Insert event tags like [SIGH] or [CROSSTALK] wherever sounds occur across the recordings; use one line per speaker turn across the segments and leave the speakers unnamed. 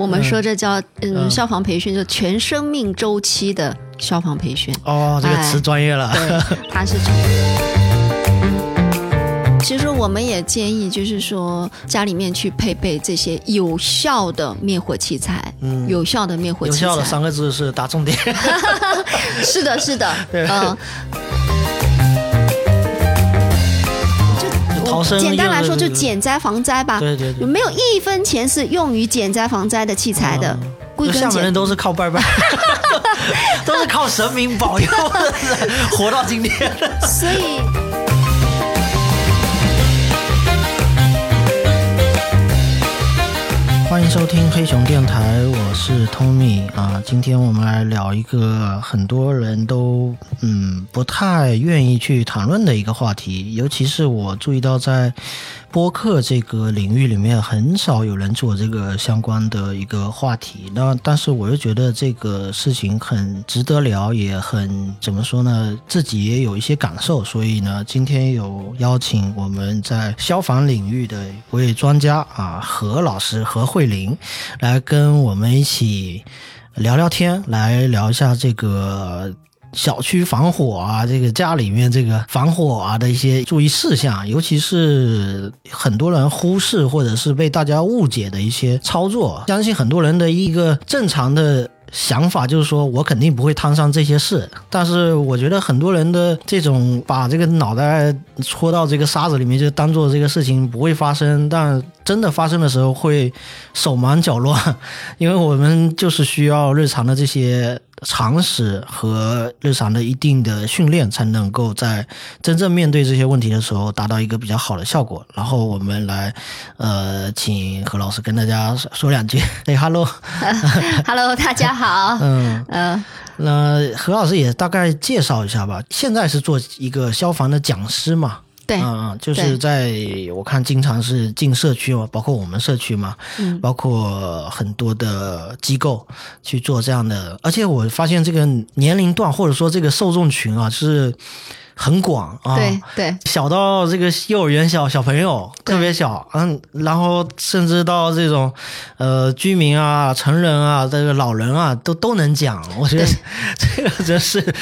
我们说这叫嗯消防培训，就全生命周期的消防培训。
哦，这个词专业了。
对，它是从。其实我们也建议，就是说家里面去配备这些有效的灭火器材。嗯，有效的灭火器材。
有效的三个字是打重点。[LAUGHS]
是的，是的，[LAUGHS] 嗯。简单来说，就减灾防灾吧。
对对对，
没有一分钱是用于减灾防灾的器材的。
厦门人都是靠拜拜，[LAUGHS] 都是靠神明保佑 [LAUGHS] 活到今天。
所以。
欢迎收听黑熊电台，我是 Tommy 啊。今天我们来聊一个很多人都嗯不太愿意去谈论的一个话题，尤其是我注意到在。播客这个领域里面很少有人做这个相关的一个话题，那但是我又觉得这个事情很值得聊，也很怎么说呢？自己也有一些感受，所以呢，今天有邀请我们在消防领域的一位专家啊，何老师何慧玲，来跟我们一起聊聊天，来聊一下这个。小区防火啊，这个家里面这个防火啊的一些注意事项，尤其是很多人忽视或者是被大家误解的一些操作，相信很多人的一个正常的。想法就是说，我肯定不会摊上这些事，但是我觉得很多人的这种把这个脑袋戳到这个沙子里面，就当做这个事情不会发生，但真的发生的时候会手忙脚乱，因为我们就是需要日常的这些常识和日常的一定的训练，才能够在真正面对这些问题的时候达到一个比较好的效果。然后我们来，呃，请何老师跟大家说两句。[LAUGHS] 哎
，Hello，Hello，[LAUGHS] 大家。好，嗯
嗯，那何老师也大概介绍一下吧。现在是做一个消防的讲师嘛？
对，
嗯，就是在我看经常是进社区嘛，包括我们社区嘛，嗯，包括很多的机构去做这样的。而且我发现这个年龄段或者说这个受众群啊是。很广啊，
对对，
小到这个幼儿园小小朋友特别小，嗯，然后甚至到这种，呃，居民啊、成人啊、这个老人啊，都都能讲。我觉得 [LAUGHS] 这个真是，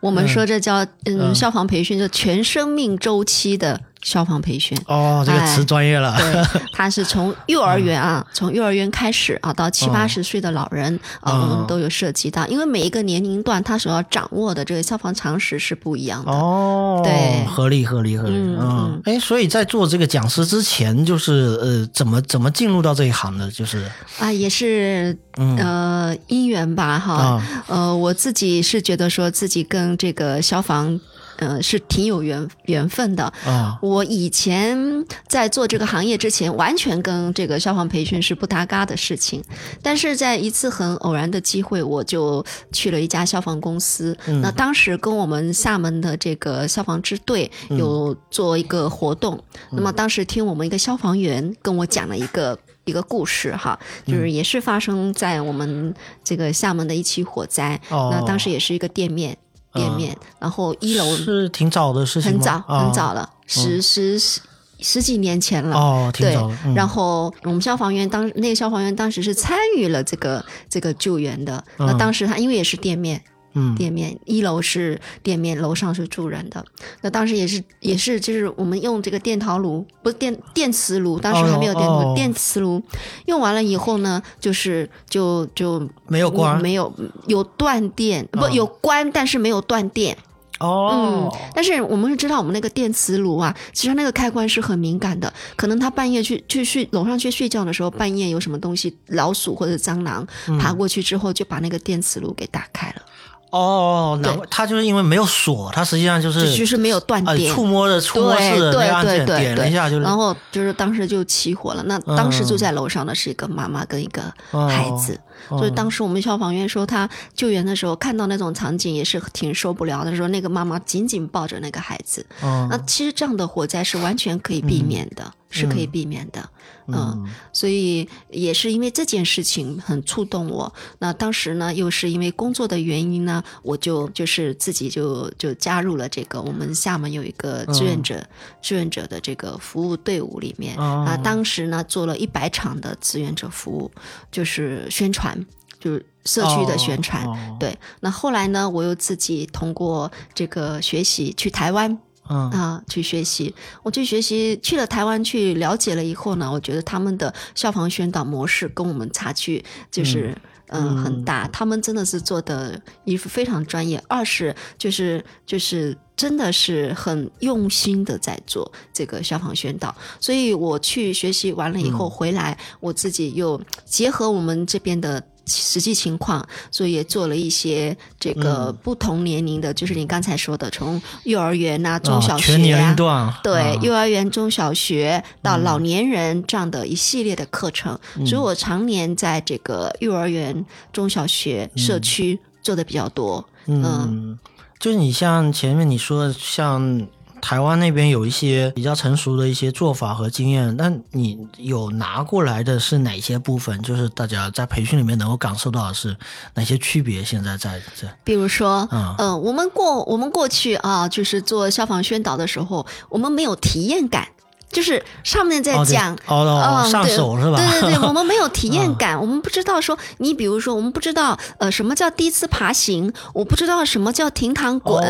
我们说这叫嗯，消防培训，就全生命周期的。消防培训
哦，这个词专业了。
对，他是从幼儿园啊，从幼儿园开始啊，到七八十岁的老人啊，我们都有涉及到。因为每一个年龄段，他所要掌握的这个消防常识是不一样的。哦，对，
合理合理合理。嗯，哎，所以在做这个讲师之前，就是呃，怎么怎么进入到这一行的？就是
啊，也是呃因缘吧，哈。呃，我自己是觉得说自己跟这个消防。嗯，是挺有缘缘分的啊！我以前在做这个行业之前，完全跟这个消防培训是不搭嘎的事情。但是在一次很偶然的机会，我就去了一家消防公司。那当时跟我们厦门的这个消防支队有做一个活动。那么当时听我们一个消防员跟我讲了一个一个故事哈，就是也是发生在我们这个厦门的一起火灾。那当时也是一个店面。店面，然后一楼
是挺早的事情
很早很早了，十十十十几年前了。哦，
挺早。
然后我们消防员当那个消防员当时是参与了这个这个救援的。那当时他因为也是店面。嗯，店面一楼是店面，楼上是住人的。那当时也是也是，就是我们用这个电陶炉，不是电电磁炉，当时还没有电炉，电磁炉。用完了以后呢，就是就就
没有关，
没有有断电，不有关，但是没有断电。哦，嗯，但是我们是知道，我们那个电磁炉啊，其实那个开关是很敏感的，可能他半夜去去睡楼上去睡觉的时候，半夜有什么东西老鼠或者蟑螂爬过去之后，就把那个电磁炉给打开了。
哦，那他就是因为没有锁，他实际上就是
就是没有断电，
触摸的触摸式的按键点了一下就，
然后就是当时就起火了。那当时住在楼上的是一个妈妈跟一个孩子，所以当时我们消防员说他救援的时候看到那种场景也是挺受不了的，说那个妈妈紧紧抱着那个孩子。那其实这样的火灾是完全可以避免的。是可以避免的。嗯，所以也是因为这件事情很触动我。那当时呢，又是因为工作的原因呢，我就就是自己就就加入了这个我们厦门有一个志愿者志愿者的这个服务队伍里面啊。当时呢，做了一百场的志愿者服务，就是宣传，就是社区的宣传。对，那后来呢，我又自己通过这个学习去台湾。
嗯。
啊，去学习，我去学习，去了台湾去了解了以后呢，我觉得他们的消防宣导模式跟我们差距就是嗯。很大，他们真的是做的衣服非常专业，二是就是就是真的是很用心的在做这个消防宣导，所以我去学习完了以后回来，我自己又结合我们这边的。实际情况，所以也做了一些这个不同年龄的，就是你刚才说的，从幼儿园呐、中小学
啊，
对，幼儿园、中小学到老年人这样的一系列的课程。所以我常年在这个幼儿园、中小学社区做的比较多。
嗯，就是你像前面你说像。台湾那边有一些比较成熟的一些做法和经验，那你有拿过来的是哪些部分？就是大家在培训里面能够感受到的是哪些区别？现在在这，
比如说，嗯，我们过我们过去啊，就是做消防宣导的时候，我们没有体验感。就是上面在讲，
哦，上手是吧？
对对对，我们没有体验感，[LAUGHS] 我们不知道说，你比如说，我们不知道呃什么叫第一次爬行，我不知道什么叫停躺滚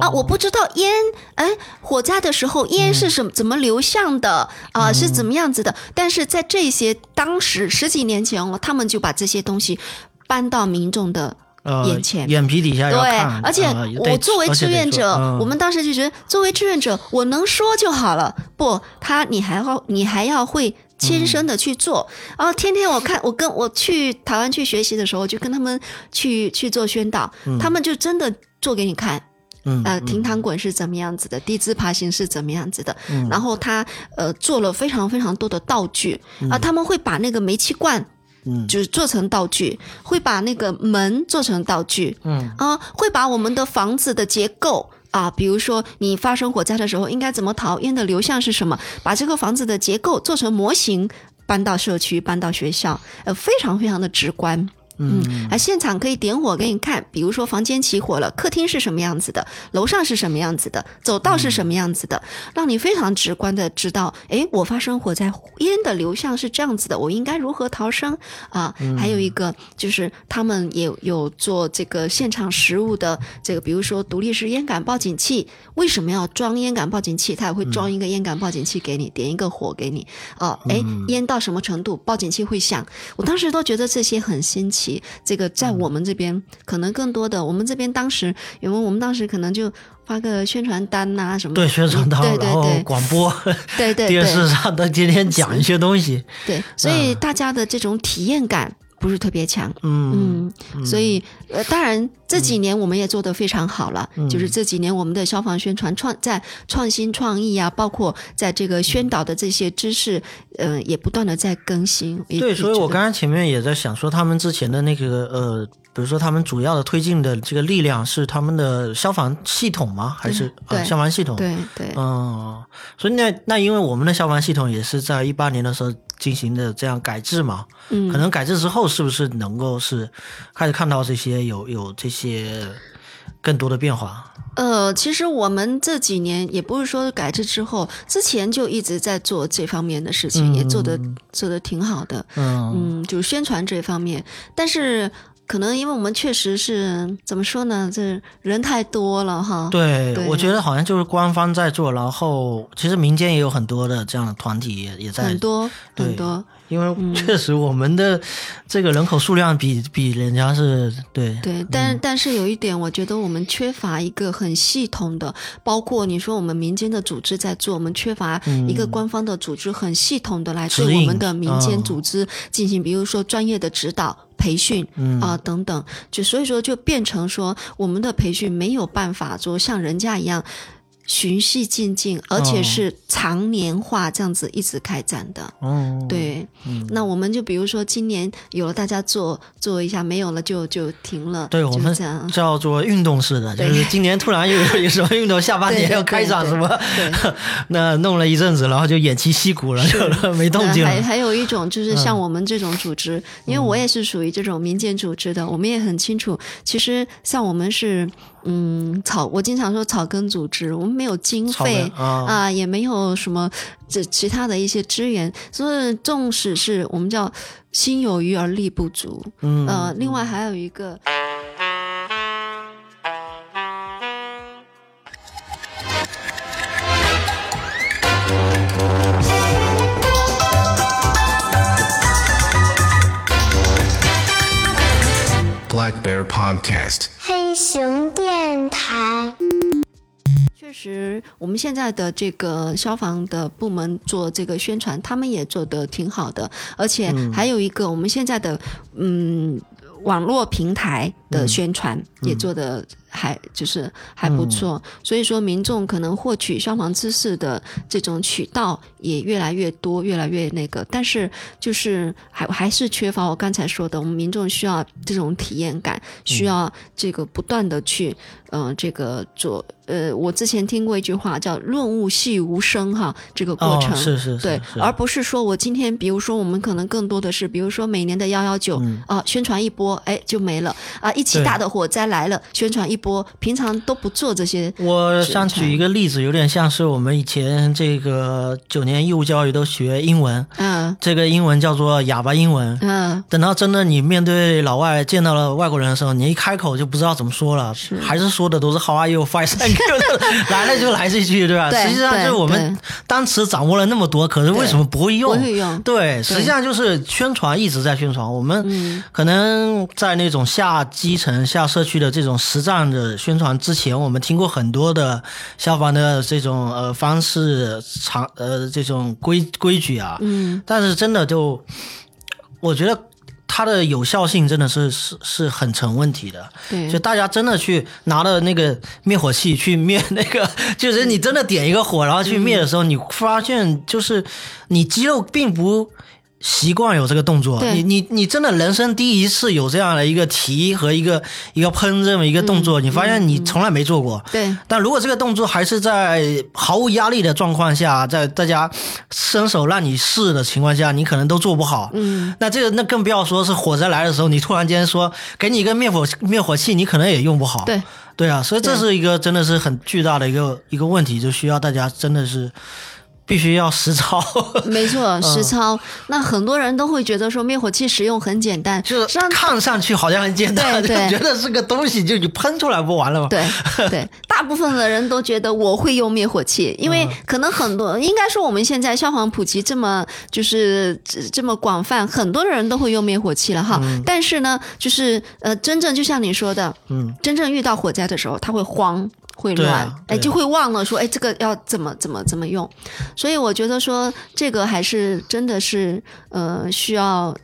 啊，我不知道烟，哎，火灾的时候烟是什么怎么流向的啊，是怎么样子的？但是在这些当时十几年前哦，他们就把这些东西搬到民众的。眼前
眼皮底下
对，而且我作为志愿者，我们当时就觉得，作为志愿者，我能说就好了。不，他你还要你还要会亲身的去做。然后天天我看我跟我去台湾去学习的时候，就跟他们去去做宣导，他们就真的做给你看。
嗯，
呃，停躺滚是怎么样子的，低姿爬行是怎么样子的。然后他呃做了非常非常多的道具啊，他们会把那个煤气罐。
嗯，
就是做成道具，会把那个门做成道具，
嗯。
啊，会把我们的房子的结构啊，比如说你发生火灾的时候应该怎么逃，烟的流向是什么，把这个房子的结构做成模型，搬到社区，搬到学校，呃，非常非常的直观。嗯，啊，现场可以点火给你看，比如说房间起火了，客厅是什么样子的，楼上是什么样子的，走道是什么样子的，让你非常直观的知道，哎，我发生火灾，烟的流向是这样子的，我应该如何逃生啊？还有一个就是他们也有做这个现场实物的这个，比如说独立式烟感报警器，为什么要装烟感报警器？他也会装一个烟感报警器给你，点一个火给你，哦，哎，烟到什么程度，报警器会响。我当时都觉得这些很新奇。这个在我们这边可能更多的，我们这边当时因为我们当时可能就发个宣传单呐什么，
对宣传单，对对对。广播，[LAUGHS]
对对 [LAUGHS]
电视上的天天讲一些东西，
对，所以大家的这种体验感。不是特别强，
嗯
嗯，所以呃，当然这几年我们也做得非常好了，就是这几年我们的消防宣传创在创新创意啊，包括在这个宣导的这些知识，呃，也不断的在更新。
对，所以我刚刚前面也在想说，他们之前的那个呃，比如说他们主要的推进的这个力量是他们的消防系统吗？还是消防系统？
对对，
嗯，所以那那因为我们的消防系统也是在一八年的时候。进行的这样改制嘛，
嗯，
可能改制之后是不是能够是开始看到这些有有这些更多的变化？
呃，其实我们这几年也不是说改制之后，之前就一直在做这方面的事情，也做的做的挺好的，
嗯。
嗯，就是宣传这方面，但是。可能因为我们确实是怎么说呢？这人太多了哈。
对，我觉得好像就是官方在做，然后其实民间也有很多的这样的团体也也在
很多很多。
因为确实我们的这个人口数量比比人家是对
对，但但是有一点，我觉得我们缺乏一个很系统的，包括你说我们民间的组织在做，我们缺乏一个官方的组织很系统的来对我们的民间组织进行，比如说专业的指导。培训啊等等，就所以说就变成说我们的培训没有办法说像人家一样，循序渐进，而且是常年化这样子一直开展的。
哦，
对，那我们就比如说今年有了，大家做做一下，没有了就就停了。
对我们
这样
叫做运动式的，就是今年突然又有什么运动，下半年要开展什么，[LAUGHS] 那弄了一阵子，然后就偃旗息鼓了，就没动静了。
还还有一种就是像我们这种组织，因为我也是属于这种民间组织的，我们也很清楚，其实像我们是。嗯，草我经常说草根组织，我们没有经费啊，也没有什么这其他的一些资源，所以纵使是我们叫心有余而力不足。嗯，呃，另外还有一个。Black Bear Podcast 黑熊电台。确实，我们现在的这个消防的部门做这个宣传，他们也做的挺好的，而且还有一个我们现在的嗯网络平台的宣传也做的。还就是还不错，所以说民众可能获取消防知识的这种渠道也越来越多，越来越那个，但是就是还还是缺乏我刚才说的，我们民众需要这种体验感，需要这个不断的去嗯这个做呃，我之前听过一句话叫“润物细无声”哈，这个过程
是是
对，而不是说我今天比如说我们可能更多的是，比如说每年的幺幺九啊，宣传一波哎就没了。啊，一起大的火灾来了，宣传一。波平常都不做这些。
我想举一个例子，有点像是我们以前这个九年义务教育都学英文，嗯，这个英文叫做哑巴英文，嗯，等到真的你面对老外见到了外国人的时候，你一开口就不知道怎么说了，还是说的都是 How are you? Fine, thank you。来了就来这句，对吧？实际上就是我们单词掌握了那么多，可是为什么不会用？
不会用。
对，实际上就是宣传一直在宣传。我们可能在那种下基层、下社区的这种实战。的宣传之前，我们听过很多的消防的这种呃方式、常呃这种规规矩啊，嗯，但是真的就，我觉得它的有效性真的是是是很成问题的。
对，
就大家真的去拿了那个灭火器去灭那个，[LAUGHS] 就是你真的点一个火，然后去灭的时候，你发现就是你肌肉并不。习惯有这个动作，你你你真的人生第一次有这样的一个提和一个一个喷这么一个动作，你发现你从来没做过。
对。
但如果这个动作还是在毫无压力的状况下，在大家伸手让你试的情况下，你可能都做不好。嗯。那这个那更不要说是火灾来的时候，你突然间说给你一个灭火灭火器，你可能也用不好。
对。
对啊，所以这是一个真的是很巨大的一个一个问题，就需要大家真的是。必须要实操，[LAUGHS]
没错，实操。那很多人都会觉得说灭火器使用很简单，
就是看上去好像很简单，
对，[LAUGHS]
觉得是个东西，就你喷出来不完了吗？
对对，[LAUGHS] 大部分的人都觉得我会用灭火器，因为可能很多，应该说我们现在消防普及这么就是这么广泛，很多人都会用灭火器了哈。但是呢，就是呃，真正就像你说的，嗯，真正遇到火灾的时候，他会慌。会乱，哎，就会忘了说，哎，这个要怎么怎么怎么用，所以我觉得说这个还是真的是，呃，需要。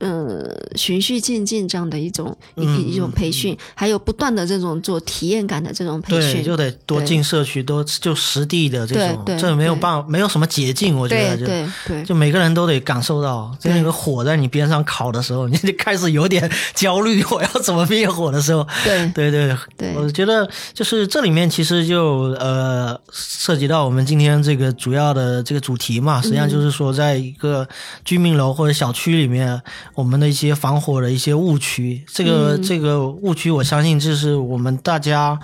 呃，循序渐进这样的一种一一种培训，还有不断的这种做体验感的这种培训，
对，就得多进社区，多就实地的这种，这没有办，没有什么捷径，我觉得就
对对，
就每个人都得感受到，在那个火在你边上烤的时候，[LAUGHS] 你就开始有点 [LAUGHS] 焦虑，[LAUGHS] 我要怎么灭火的时候，
对。
对对对，我觉得就是这里面其实就呃涉及到我们今天这个主要的这个主题嘛，实际上就是说，在一个居民楼或者小区里面。我们的一些防火的一些误区，这个这个误区，我相信就是我们大家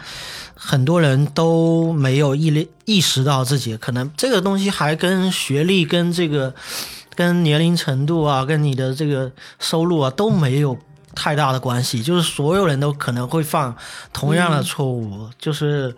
很多人都没有意意识到自己可能这个东西还跟学历、跟这个跟年龄程度啊、跟你的这个收入啊都没有太大的关系，就是所有人都可能会犯同样的错误，就是。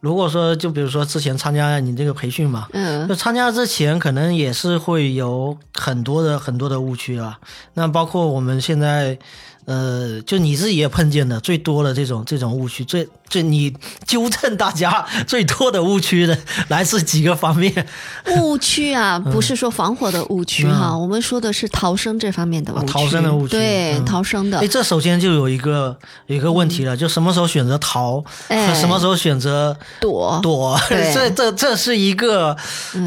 如果说，就比如说之前参加你这个培训嘛，嗯，就参加之前可能也是会有很多的很多的误区啊。那包括我们现在，呃，就你自己也碰见的最多的这种这种误区，最最你纠正大家最多的误区的来自几个方面？
误区啊，不是说防火的误区哈，我们说的是逃生这方面的误区。
逃生的误区，
对，逃生的。
哎，这首先就有一个有一个问题了，就什么时候选择逃，什么时候选择
躲
躲？[LAUGHS] 这这这是一个，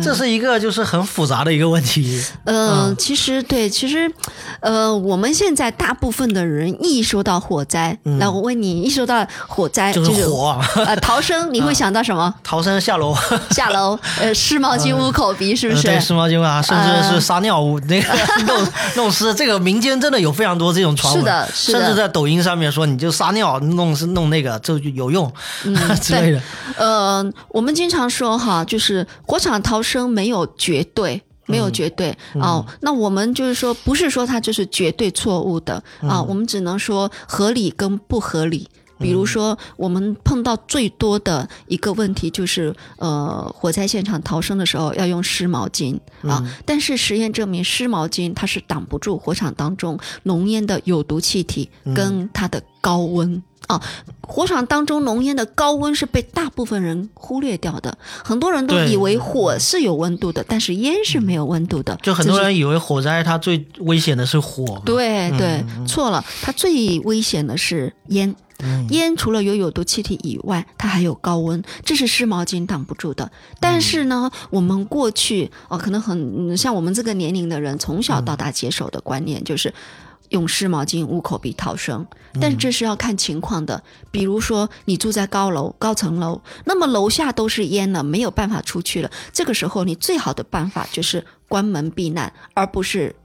这是一个就是很复杂的一个问题。
嗯，其实对，其实呃，我们现在大部分的人。人一说到火灾，那我问你，一说到火灾
就是火，
呃，逃生你会想到什么？
逃生下楼，
下楼，[LAUGHS] 呃，湿毛巾捂口鼻，是不是？
对，湿毛巾啊，甚至是撒尿捂那个 [LAUGHS] 弄弄湿。这个民间真的有非常多这种传闻，
是的，是的
甚至在抖音上面说，你就撒尿弄是弄那个就有用 [LAUGHS] 之类的。
呃，我们经常说哈，就是火场逃生没有绝对。没有绝对哦，那我们就是说，不是说它就是绝对错误的啊，我们只能说合理跟不合理。比如说，我们碰到最多的一个问题就是，呃，火灾现场逃生的时候要用湿毛巾啊，但是实验证明湿毛巾它是挡不住火场当中浓烟的有毒气体跟它的高温。啊，火场当中浓烟的高温是被大部分人忽略掉的。很多人都以为火是有温度的，但是烟是没有温度的。
就很多人以为火灾它最危险的是火，
对对，错了，它最危险的是烟。烟除了有有毒气体以外，它还有高温，这是湿毛巾挡不住的。但是呢，我们过去哦，可能很像我们这个年龄的人，从小到大接受的观念就是。用湿毛巾捂口鼻逃生，但这是要看情况的。比如说，你住在高楼、高层楼，那么楼下都是烟了，没有办法出去了。这个时候，你最好的办法就是关门避难，而不是。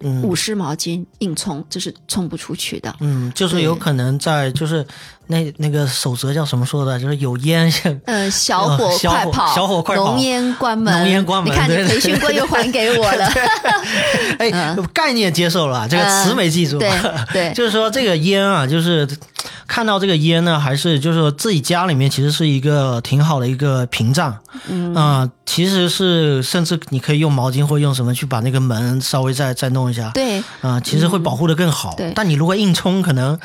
捂湿毛巾硬冲，这是冲不出去的。
嗯，就是有可能在，就是那那个守则叫什么说的？就是有烟，[LAUGHS]
呃，小火快跑，
小火快跑，
浓烟关门，
浓烟关门。
你看，你培训过又还给我了。
哎，概念接受了，这个词没记住。
对 [LAUGHS] 对，
就是说这个烟啊，就是看到这个烟呢，还是就是说自己家里面其实是一个挺好的一个屏障。嗯啊，其实是甚至你可以用毛巾或用什么去把那个门稍微再再弄。一下，
对，
啊，其实会保护的更好。
对，
但你如果硬冲，可能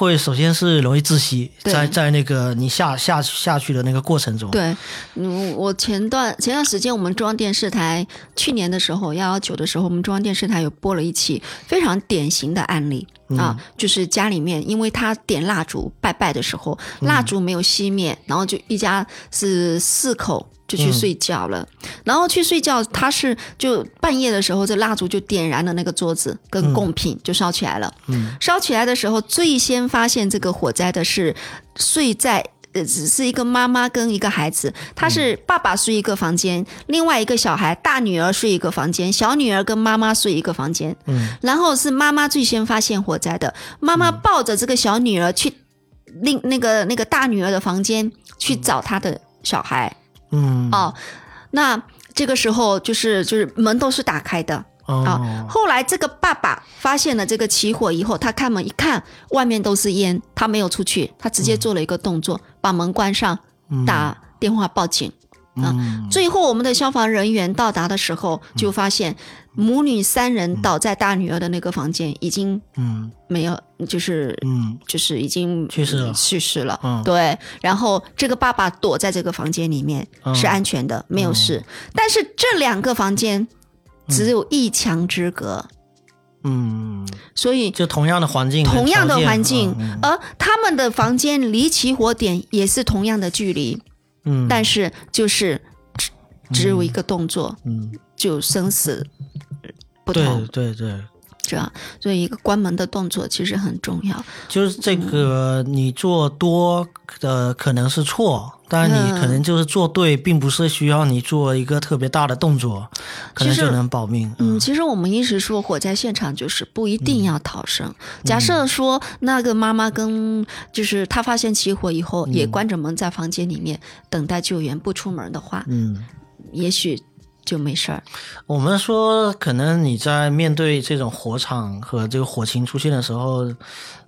会首先是容易窒息，在在那个你下下下去的那个过程中。
对，嗯，我前段前段时间我们中央电视台去年的时候幺幺九的时候，我们中央电视台有播了一期非常典型的案例啊，就是家里面因为他点蜡烛拜拜的时候，蜡烛没有熄灭，然后就一家是四口。就去睡觉了，然后去睡觉，他是就半夜的时候，这蜡烛就点燃了那个桌子跟贡品，就烧起来了。嗯，烧起来的时候，最先发现这个火灾的是睡在呃，只是一个妈妈跟一个孩子，他是爸爸睡一个房间，另外一个小孩大女儿睡一个房间，小女儿跟妈妈睡一个房间。嗯，然后是妈妈最先发现火灾的，妈妈抱着这个小女儿去另那个那个大女儿的房间去找她的小孩。
嗯
哦，那这个时候就是就是门都是打开的啊。后来这个爸爸发现了这个起火以后，他开门一看，外面都是烟，他没有出去，他直接做了一个动作，把门关上，打电话报警。啊，最后我们的消防人员到达的时候，就发现母女三人倒在大女儿的那个房间，已经嗯。没有，就是嗯。就是已经
去世了，
去世了。嗯，对。然后这个爸爸躲在这个房间里面是安全的，没有事。但是这两个房间只有一墙之隔。
嗯，
所以
就同样的环境，
同样的环境，而他们的房间离起火点也是同样的距离。
嗯，
但是就是只只有一个动作，嗯，就生死不同，
对对对，
这样，所以一个关门的动作其实很重要。
就是这个你做多的可能是错。但你可能就是做对，并不是需要你做一个特别大的动作，可能就能保命。
嗯，其实我们一直说火灾现场就是不一定要逃生。假设说那个妈妈跟就是她发现起火以后也关着门在房间里面等待救援不出门的话，
嗯，
也许就没事儿。
我们说，可能你在面对这种火场和这个火情出现的时候，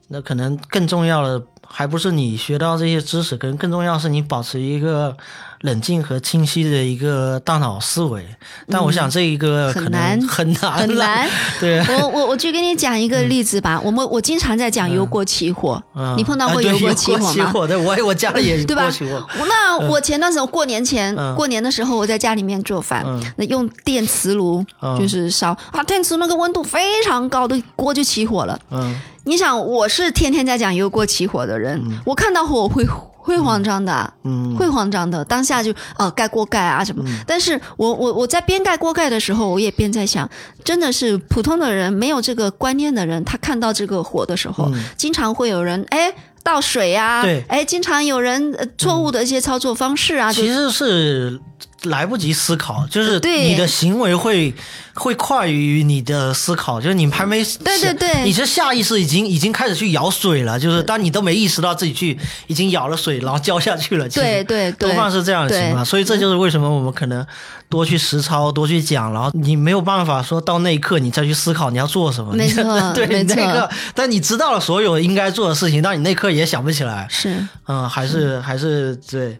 那可能更重要的。还不是你学到这些知识，跟更重要是你保持一个冷静和清晰的一个大脑思维。但我想这一个
很难
很难
很难。[LAUGHS]
对，
我我我就给你讲一个例子吧。我们我经常在讲 [LAUGHS] 油锅起火，你碰到过油锅起火吗？
对，我我家里也
对吧？
起火。
那我前段时间过年前过年的时候，我在家里面做饭，那用电磁炉就是烧啊，电磁那个温度非常高的锅就起火了。嗯，你想我是天天在讲油锅起火的人，我看到火会。会慌张的，嗯，会慌张的，当下就呃盖锅盖啊什么。但是我我我在边盖锅盖的时候，我也边在想，真的是普通的人没有这个观念的人，他看到这个火的时候，经常会有人哎倒水啊，
对，
哎，经常有人错误的一些操作方式啊，
其实是。来不及思考，就是你的行为会会快于你的思考，就是你还没
对对对，
你是下意识已经已经开始去舀水了，就是当你都没意识到自己去已经舀了水，然后浇下去了。
对对对，
多半是这样的情况，所以这就是为什么我们可能多去实操，多去讲，然后你没有办法说到那一刻你再去思考你要做什么。
没错，[LAUGHS]
对，那个，但你知道了所有应该做的事情，但你那刻也想不起来。
是，
嗯，还是还是对。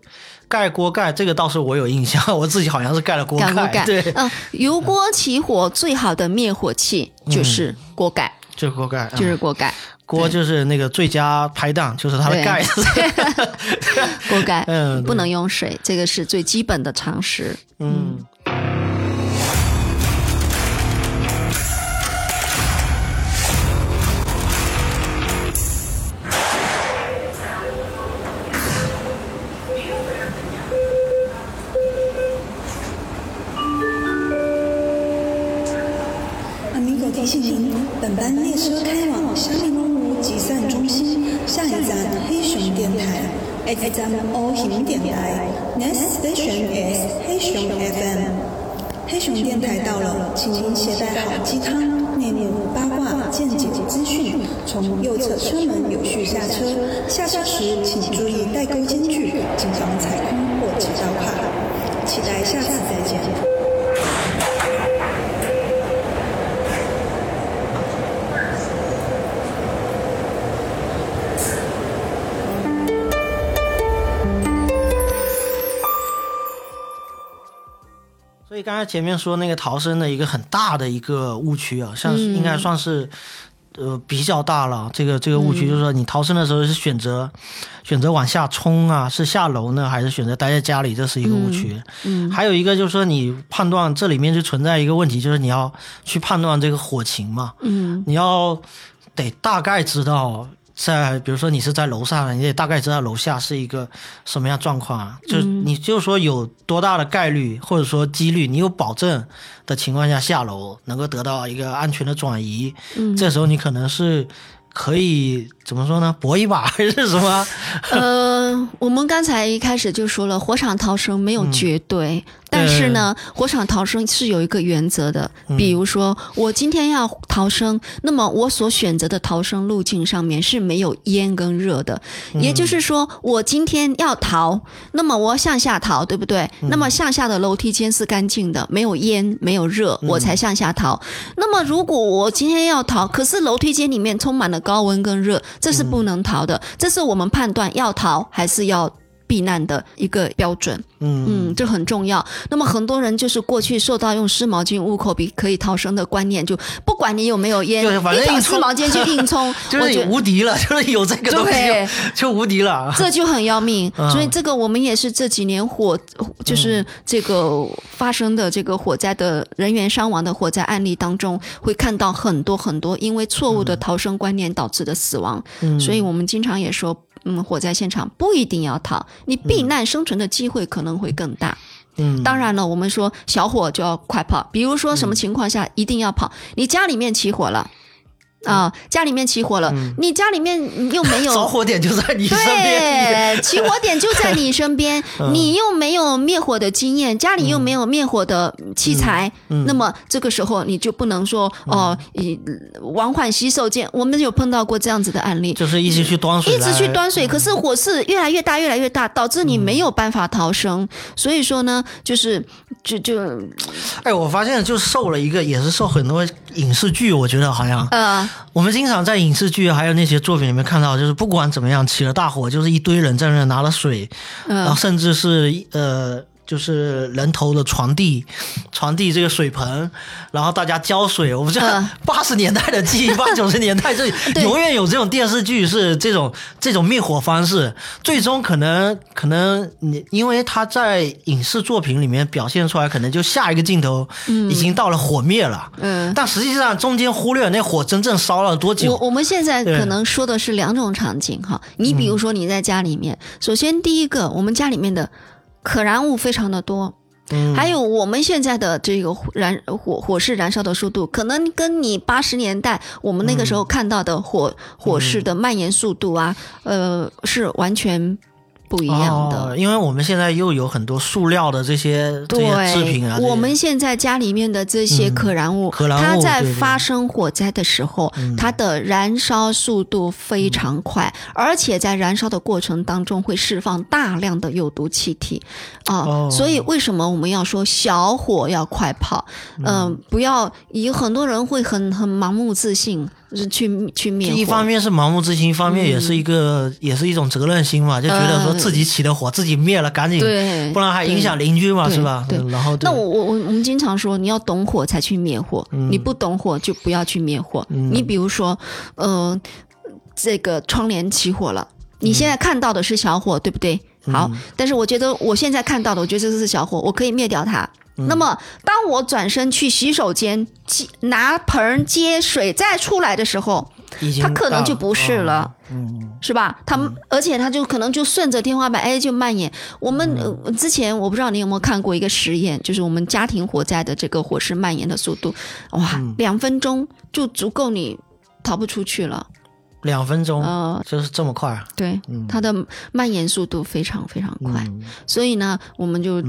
盖锅盖，这个倒是我有印象，[LAUGHS] 我自己好像是盖了锅盖。对，
嗯，油锅起火最好的灭火器就是锅盖，
就是锅盖，
就是锅盖。
锅就是那个最佳拍档，就是它的盖子。[LAUGHS]
锅盖，[LAUGHS] 嗯，不能用水，这个是最基本的常识。嗯。
车门有序下车。下车时请注意带钩间距，谨防踩空或挤到跨。期待下次再见。
所以刚才前面说那个逃生的一个很大的一个误区啊，像是应该算是呃比较大了。这个这个误区就是说，你逃生的时候是选择选择往下冲啊，是下楼呢，还是选择待在家里？这是一个误区。嗯，还有一个就是说，你判断这里面就存在一个问题，就是你要去判断这个火情嘛。嗯，你要得大概知道。在比如说你是在楼上，你也大概知道楼下是一个什么样状况，就你就说有多大的概率或者说几率，你有保证的情况下下楼能够得到一个安全的转移，这时候你可能是。可以怎么说呢？搏一把 [LAUGHS] 还是什么？
呃，我们刚才一开始就说了，火场逃生没有绝对，但是呢，火场逃生是有一个原则的。比如说，我今天要逃生，那么我所选择的逃生路径上面是没有烟跟热的。也就是说，我今天要逃，那么我向下逃，对不对？那么向下的楼梯间是干净的，没有烟，没有热，我才向下逃。那么如果我今天要逃，可是楼梯间里面充满了。高温跟热，这是不能逃的，这是我们判断要逃还是要避难的一个标准。嗯嗯，这很重要。那么很多人就是过去受到用湿毛巾捂口鼻可以逃生的观念，就不管你有没有烟，一条湿毛巾去硬冲，[LAUGHS]
就是无敌了，就是有这个东西 [LAUGHS] 就无敌了，
这就很要命。所以这个我们也是这几年火，就是这个发生的这个火灾的人员伤亡的火灾案例当中，会看到很多很多因为错误的逃生观念导致的死亡。所以我们经常也说。嗯，火灾现场不一定要逃，你避难生存的机会可能会更大。嗯，当然了，我们说小火就要快跑，比如说什么情况下一定要跑？你家里面起火了。啊，家里面起火了，你家里面又没有 [LAUGHS]
着火点就在你身边，
对，[LAUGHS] 起火点就在你身边，[LAUGHS] 你又没有灭火的经验，家里又没有灭火的器材，那么这个时候你就不能说哦，往返洗手间，我们有碰到过这样子的案例，
就是一直去端水，
一直去端水，可是火势越来越大，越来越大，导致你没有办法逃生。所以说呢，就是就就，
哎，我发现就受了一个，也是受很多影视剧，我觉得好像，
嗯，
我们经常在影视剧还有那些作品里面看到，就是不管怎么样起了大火，就是一堆人在那拿了水，然后甚至是呃。就是人头的传递，传递这个水盆，然后大家浇水。我不知道 [LAUGHS] 八十年代的记忆，[LAUGHS] 八九十年代这永远有这种电视剧是这种这种灭火方式。最终可能可能你因为他在影视作品里面表现出来，可能就下一个镜头已经到了火灭了。嗯，但实际上中间忽略那火真正烧了多久。
我我们现在可能说的是两种场景哈。你比如说你在家里面，首先第一个，我们家里面的。可燃物非常的多，嗯，还有我们现在的这个燃火火势燃烧的速度，可能跟你八十年代我们那个时候看到的火火势的蔓延速度啊，呃，是完全。不一样的，
因为我们现在又有很多塑料的这些这些制品啊。
我们现在家里面的这些可燃物，它在发生火灾的时候，它的燃烧速度非常快，而且在燃烧的过程当中会释放大量的有毒气体啊。所以为什么我们要说小火要快跑？嗯，不要有很多人会很很盲目自信。就是去去灭火，
一方面是盲目之心，一方面也是一个，也是一种责任心嘛，就觉得说自己起的火自己灭了，赶紧，不然还影响邻居嘛，是吧？
对。
然后，
那我我我我们经常说，你要懂火才去灭火，你不懂火就不要去灭火。你比如说，呃，这个窗帘起火了，你现在看到的是小火，对不对？好，但是我觉得我现在看到的，我觉得这是小火，我可以灭掉它。那么，当我转身去洗手间接拿盆接水再出来的时候，它可能就不是了，嗯，是吧？它而且它就可能就顺着天花板，哎，就蔓延。我们之前我不知道你有没有看过一个实验，就是我们家庭火灾的这个火势蔓延的速度，哇，两分钟就足够你逃不出去了。
两分钟，就是这么快？
对，它的蔓延速度非常非常快，所以呢，我们就。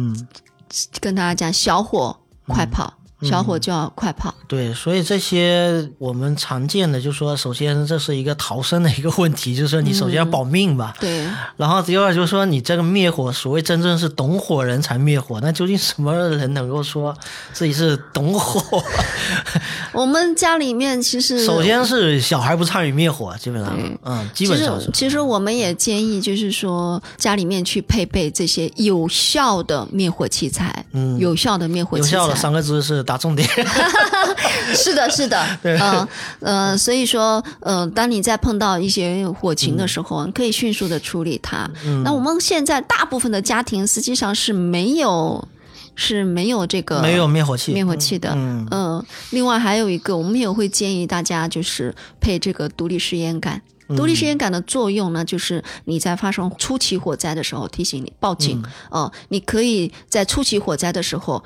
跟大家讲，小火快跑。小火就要快跑，
对，所以这些我们常见的，就是说，首先这是一个逃生的一个问题，就是说你首先要保命吧，
对。
然后第二就是说，你这个灭火，所谓真正是懂火人才灭火，那究竟什么人能够说自己是懂火？[LAUGHS]
我们家里面其实
首先是小孩不参与灭火，基本上，嗯，基本上。
其实我们也建议，就是说家里面去配备这些有效的灭火器材，嗯，有效的灭火器材。
有效的三个字是。打重点，[LAUGHS]
是的，是的，[LAUGHS] 嗯呃，所以说，呃，当你在碰到一些火情的时候，可以迅速的处理它。那我们现在大部分的家庭实际上是没有是没有这个
没有灭火器
灭火器的，嗯。另外还有一个，我们也会建议大家就是配这个独立试验杆。独立试验杆的作用呢，就是你在发生初期火灾的时候提醒你报警。哦，你可以在初期火灾的时候。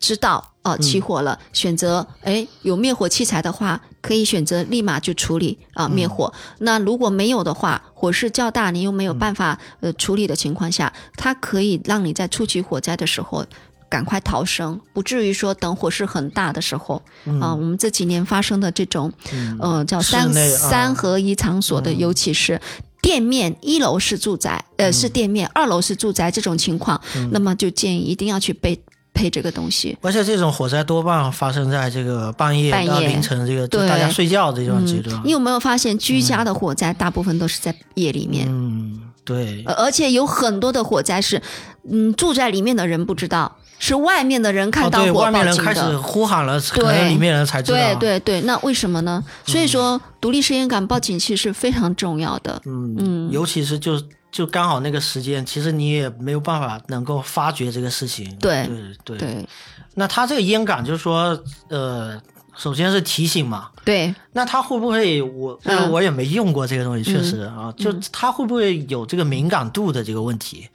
知道哦，起火了，选择哎有灭火器材的话，可以选择立马就处理啊灭火。那如果没有的话，火势较大，你又没有办法呃处理的情况下，它可以让你在初期火灾的时候赶快逃生，不至于说等火势很大的时候啊。我们这几年发生的这种呃叫三三合一场所的，尤其是店面一楼是住宅呃是店面，二楼是住宅这种情况，那么就建议一定要去备。配这个东西，
而且这种火灾多半发生在这个半夜到凌晨这个就大家睡觉这种阶段。
你有没有发现居家的火灾大部分都是在夜里面？
嗯，对。
而且有很多的火灾是，嗯，住在里面的人不知道，是外面的人看到火
外面人开始呼喊了，可能里面人才知道。
对对对，那为什么呢？所以说，独立试验感报警器是非常重要的。
嗯嗯，尤其是就。就刚好那个时间，其实你也没有办法能够发觉这个事情。
对
对对。那他这个烟感就是说，呃，首先是提醒嘛。
对。
那他会不会？我我也没用过这个东西，确实啊，就他会不会有这个敏感度的这个问题？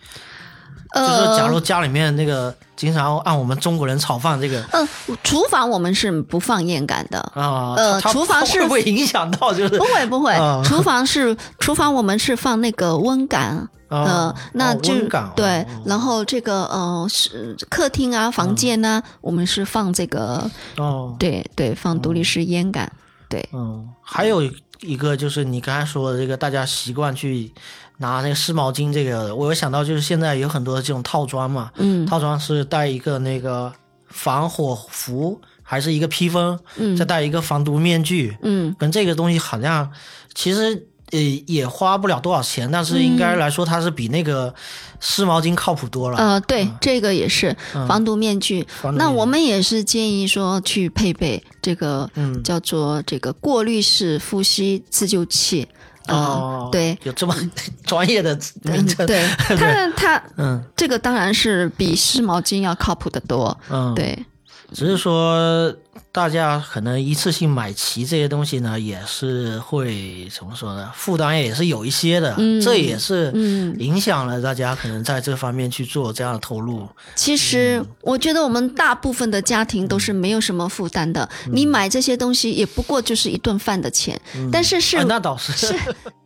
就是假如家里面那个经常按我们中国人炒饭这个，
嗯，厨房我们是不放烟杆的
啊。
呃，厨房是
会不会影响到？就是
不会不会，厨房是厨房我们是放那个温感，呃，那就对。然后这个呃是客厅啊房间呢，我们是放这个哦，对对，放独立式烟杆。对，
嗯，还有一个就是你刚才说的这个，大家习惯去拿那个湿毛巾，这个我有想到就是现在有很多这种套装嘛，
嗯，
套装是带一个那个防火服，还是一个披风，
嗯，
再带一个防毒面具，
嗯，
跟这个东西好像其实。呃，也花不了多少钱，但是应该来说，它是比那个湿毛巾靠谱多了。
呃，对，这个也是防毒面具。那我们也是建议说去配备这个，嗯叫做这个过滤式呼吸自救器。
哦，
对，
有这么 [LAUGHS] 专业的名称。
对，[LAUGHS] 它它，嗯，这个当然是比湿毛巾要靠谱的多。嗯，对。
只是说，大家可能一次性买齐这些东西呢，也是会怎么说呢？负担也是有一些的，这也是影响了大家可能在这方面去做这样的投入。
其实，我觉得我们大部分的家庭都是没有什么负担的，你买这些东西也不过就是一顿饭的钱。但是是
那倒是。
Black [LAUGHS]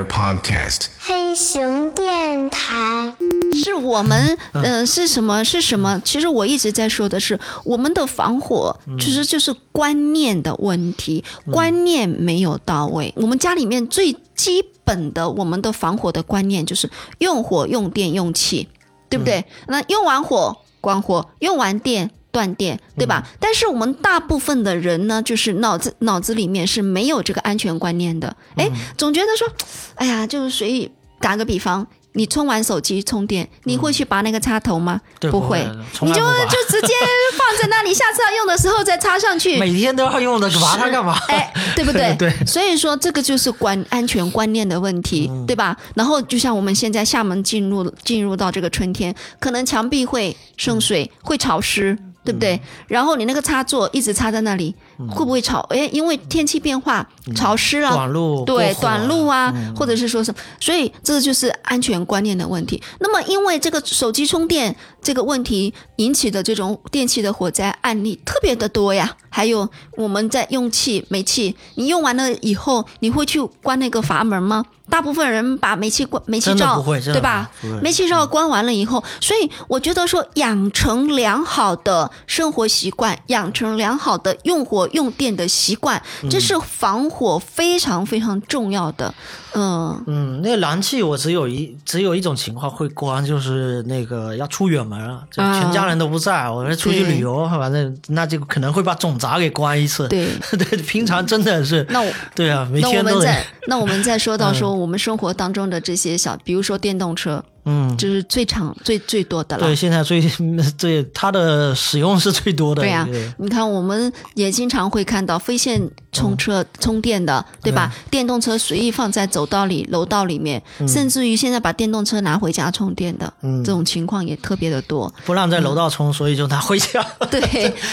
Bear Podcast，黑熊电台是我们，呃，是什么？是什么？其实我一直在说的是，我们的防火其实就是观念的问题，观念没有到位。我们家里面最基本的，我们的防火的观念就是用火、用电、用气，对不对？那用完火关火，用完电。断电，对吧？但是我们大部分的人呢，就是脑子脑子里面是没有这个安全观念的。哎，总觉得说，哎呀，就是随意打个比方，你充完手机充电，你会去拔那个插头吗？
不
会，你就就直接放在那里，下次要用的时候再插上去。[LAUGHS]
每天都要用的，拔它干嘛？
哎，对不对？[LAUGHS]
对。
所以说，这个就是关安全观念的问题，对吧？然后，就像我们现在厦门进入进入到这个春天，可能墙壁会渗水，会潮湿。对不对？然后你那个插座一直插在那里，会不会吵？哎，因为天气变化，潮湿啊，
短路
对短路啊，或者是说什么？所以这就是安全观念的问题。那么，因为这个手机充电这个问题引起的这种电器的火灾案例特别的多呀。还有我们在用气煤气，你用完了以后，你会去关那个阀门吗？大部分人把煤气关煤气罩，对吧？煤气罩关完了以后，所以我觉得说养成良好的生活习惯，养成良好的用火用电的习惯，这是防火非常非常重要的。嗯
嗯，那个燃气我只有一只有一种情况会关，就是那个要出远门了，全家人都不在，我们出去旅游，反正那就可能会把总闸给关一次。
对 [LAUGHS]
对，平常真的是
那我
对啊，每天
都。那我们再那我们再说到说我们生活当中的这些小，比如说电动车。嗯，就是最长最最多的了。
对，现在最 [LAUGHS] 最它的使用是最多的。
对呀，你看，我们也经常会看到非线充车充电的，对吧？电动车随意放在走道里、楼道里面，甚至于现在把电动车拿回家充电的，这种情况也特别的多。
不让在楼道充，所以就拿回家。[LAUGHS]
对，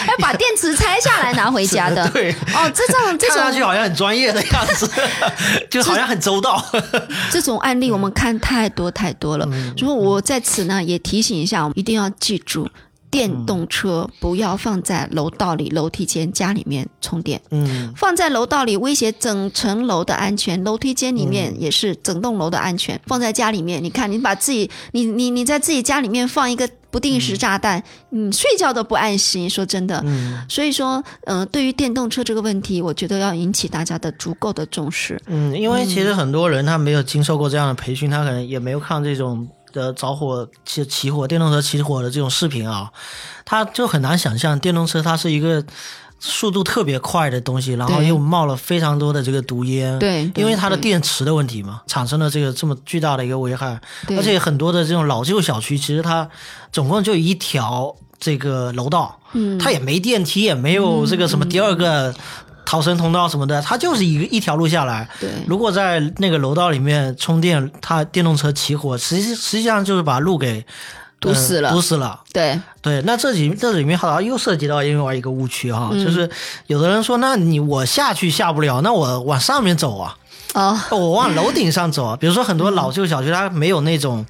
要把电池拆下来拿回家的。[LAUGHS]
对，
哦，这种这种
看上去好像很专业的样子，就好像很周到。
这种案例我们看太多太多了。如果我在此呢，也提醒一下，我们一定要记住，电动车不要放在楼道里、楼梯间、家里面充电。嗯，放在楼道里威胁整层楼的安全，楼梯间里面也是整栋楼的安全。放在家里面，你看，你把自己，你你你在自己家里面放一个不定时炸弹，你睡觉都不安心。说真的，所以说，嗯，对于电动车这个问题，我觉得要引起大家的足够的重视。
嗯，因为其实很多人他没有经受过这样的培训，他可能也没有看这种。的着火起起火，电动车起火的这种视频啊，他就很难想象电动车它是一个速度特别快的东西，然后又冒了非常多的这个毒烟，
对，
因为它的电池的问题嘛，产生了这个这么巨大的一个危害，而且很多的这种老旧小区，其实它总共就一条这个楼道，嗯，它也没电梯，也没有这个什么第二个。逃生通道什么的，它就是一个一条路下来。
对，
如果在那个楼道里面充电，它电动车起火，实际实际上就是把路给
堵死了，
堵死了。
对
对，那这里这里面好像又涉及到另外一个误区哈，就是有的人说，那你我下去下不了，那我往上面走啊，
哦，
我往楼顶上走啊。比如说很多老旧小区，它没有那种。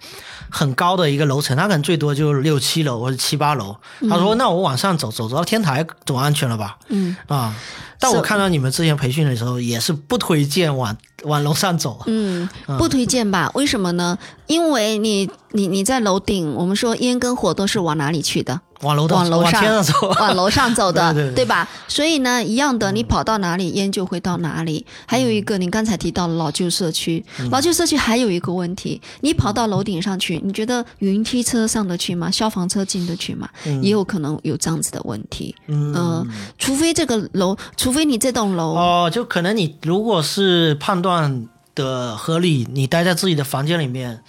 很高的一个楼层，它可能最多就六七楼或者七八楼。他说：“那我往上走走走到天台总安全了吧？”嗯啊，但我看到你们之前培训的时候，也是不推荐往往楼上走。
嗯，不推荐吧？为什么呢？因为你你你在楼顶，我们说烟跟火都是往哪里去的？
往楼
往楼
上走，[LAUGHS]
往楼上走的，[LAUGHS]
对对
吧？所以呢，一样的，你跑到哪里，烟就会到哪里。还有一个，你刚才提到老旧社区，老旧社区还有一个问题，你跑到楼顶上去，你觉得云梯车上得去吗？消防车进得去吗？也有可能有这样子的问题。嗯，除非这个楼，除非你这栋楼
哦，就可能你如果是判断的合理，你待在自己的房间里面，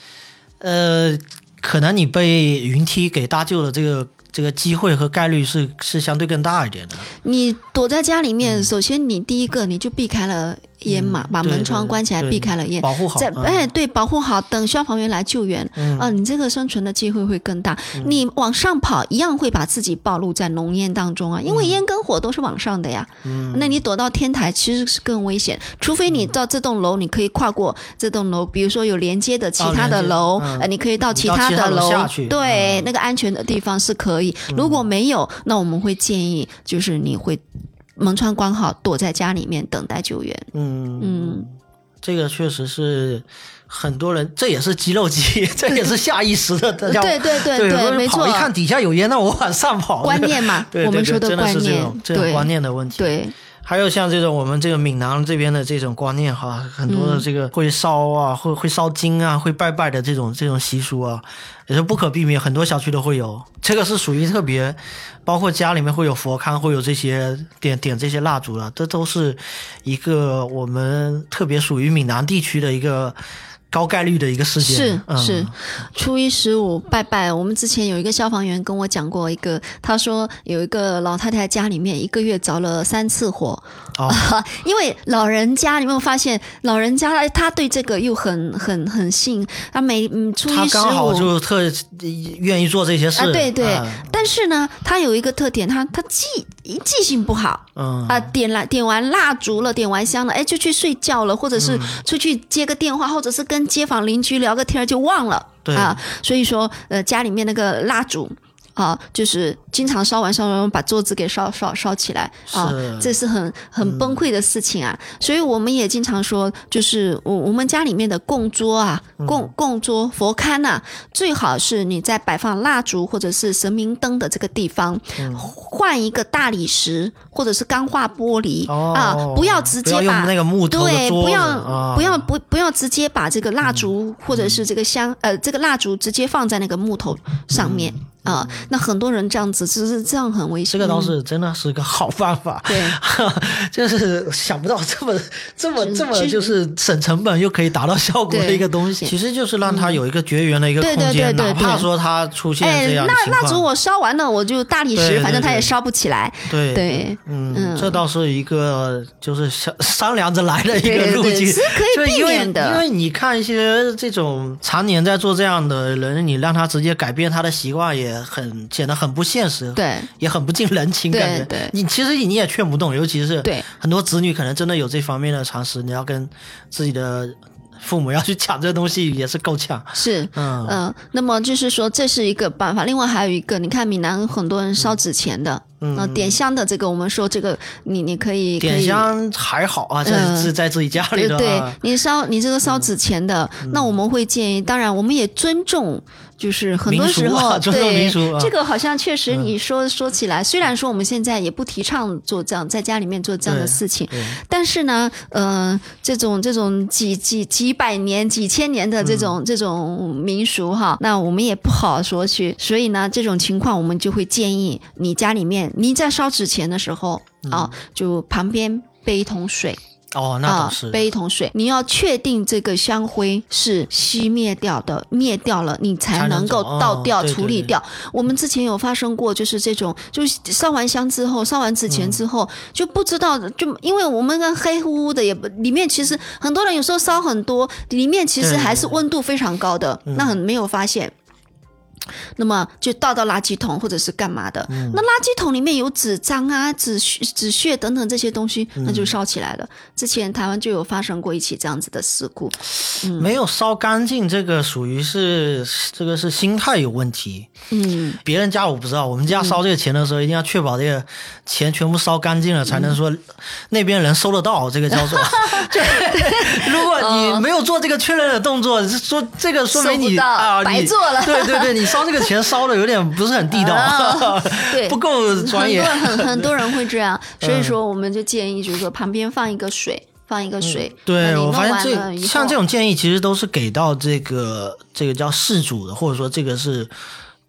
呃，可能你被云梯给搭救的这个。这个机会和概率是是相对更大一点的。
你躲在家里面，首先你第一个你就避开了。烟嘛，把门窗关起来，避开了烟，
保护好。在
哎，对，保护好，等消防员来救援，啊，你这个生存的机会会更大。你往上跑，一样会把自己暴露在浓烟当中啊，因为烟跟火都是往上的呀。嗯，那你躲到天台其实是更危险，除非你到这栋楼，你可以跨过这栋楼，比如说有连接的其他的楼，呃，你可以到其他的楼，对，那个安全的地方是可以。如果没有，那我们会建议，就是你会。门窗关好，躲在家里面等待救援。嗯
嗯，这个确实是很多人，这也是肌肉记忆，[LAUGHS] 这也是下意识的。
对对对对，没错。
一看底下有烟，那我往上跑。
观念嘛，我们说
的
观念，
这种观念的问题。
对。
还有像这种我们这个闽南这边的这种观念哈，很多的这个会烧啊，会会烧金啊，会拜拜的这种这种习俗啊，也是不可避免，很多小区都会有。这个是属于特别，包括家里面会有佛龛，会有这些点点这些蜡烛的，这都是一个我们特别属于闽南地区的一个。高概率的一个事件。
是是，初一十五拜拜。我们之前有一个消防员跟我讲过一个，他说有一个老太太家里面一个月着了三次火，哦，[LAUGHS] 因为老人家，你有没有发现老人家他对这个又很很很信，他每嗯初一十五
刚好就特愿意做这些事，
对对。但是呢，他有一个特点，他他记记性不好，嗯。啊，点了点完蜡烛了，点完香了，哎，就去睡觉了，或者是出去接个电话，或者是跟。跟街坊邻居聊个天就忘了啊，所以说呃家里面那个蜡烛啊，就是经常烧完烧完把桌子给烧烧烧起来啊，这是很很崩溃的事情啊。所以我们也经常说，就是我我们家里面的供桌啊，供供桌佛龛呐，最好是你在摆放蜡烛或者是神明灯的这个地方，换一个大理石或者是钢化玻璃啊，不要直接把
那个木头
对，不要不要不不要直接把这个蜡烛或者是这个香呃这个蜡烛直接放在那个木头上面。啊，那很多人这样子，其实这样很危险。
这个倒是真的是个好办法。
对，[LAUGHS]
就是想不到这么这么这么就是省成本又可以达到效果的一个东西。其实就是让它有一个绝缘的一个空间，哪怕说它出现这样
那蜡烛我烧完了，我就大理石，反正它也烧不起来。
对。
对，
嗯，这倒是一个就是商商量着来的一个路径，
是可以避免的。
因为你看一些这种常年在做这样的人，你让他直接改变他的习惯也。很显得很不现实，
对，
也很不近人情，感觉。你其实你也劝不动，尤其是
对
很多子女可能真的有这方面的常识，你要跟自己的父母要去抢这东西也是够呛。
是，嗯嗯。那么就是说这是一个办法，另外还有一个，你看闽南很多人烧纸钱的。嗯，点香的这个，我们说这个，你你可以
点香还好啊，在是在自己家里的。
对，你烧你这个烧纸钱的，那我们会建议，当然我们也尊重，就是很多时候对这个好像确实你说说起来，虽然说我们现在也不提倡做这样在家里面做这样的事情，但是呢，呃，这种这种几几几百年、几千年的这种这种民俗哈，那我们也不好说去，所以呢，这种情况我们就会建议你家里面。你在烧纸钱的时候啊，就旁边备一桶水
哦，那倒是
备一桶水。你要确定这个香灰是熄灭掉的，灭掉了，你才能够倒掉处理掉。我们之前有发生过，就是这种，就是烧完香之后，烧完纸钱之后，就不知道，就因为我们那黑乎乎的，也不里面其实很多人有时候烧很多，里面其实还是温度非常高的，那很没有发现。那么就倒到垃圾桶或者是干嘛的。那垃圾桶里面有纸张啊、纸纸屑等等这些东西，那就烧起来了。之前台湾就有发生过一起这样子的事故，
没有烧干净，这个属于是这个是心态有问题。嗯，别人家我不知道，我们家烧这个钱的时候，一定要确保这个钱全部烧干净了，才能说那边人收得到。这个叫做，[LAUGHS] 如果你没有做这个确认的动作，说这个说明你啊，
白做了。
对对对，你烧这个钱烧的有点不是很地道，[LAUGHS]
对，
不够专业。
很很多人会这样，[LAUGHS] 所以说我们就建议，就是说旁边放一个水，放一个水。
对我发现这像这种建议，其实都是给到这个这个叫事主的，或者说这个是。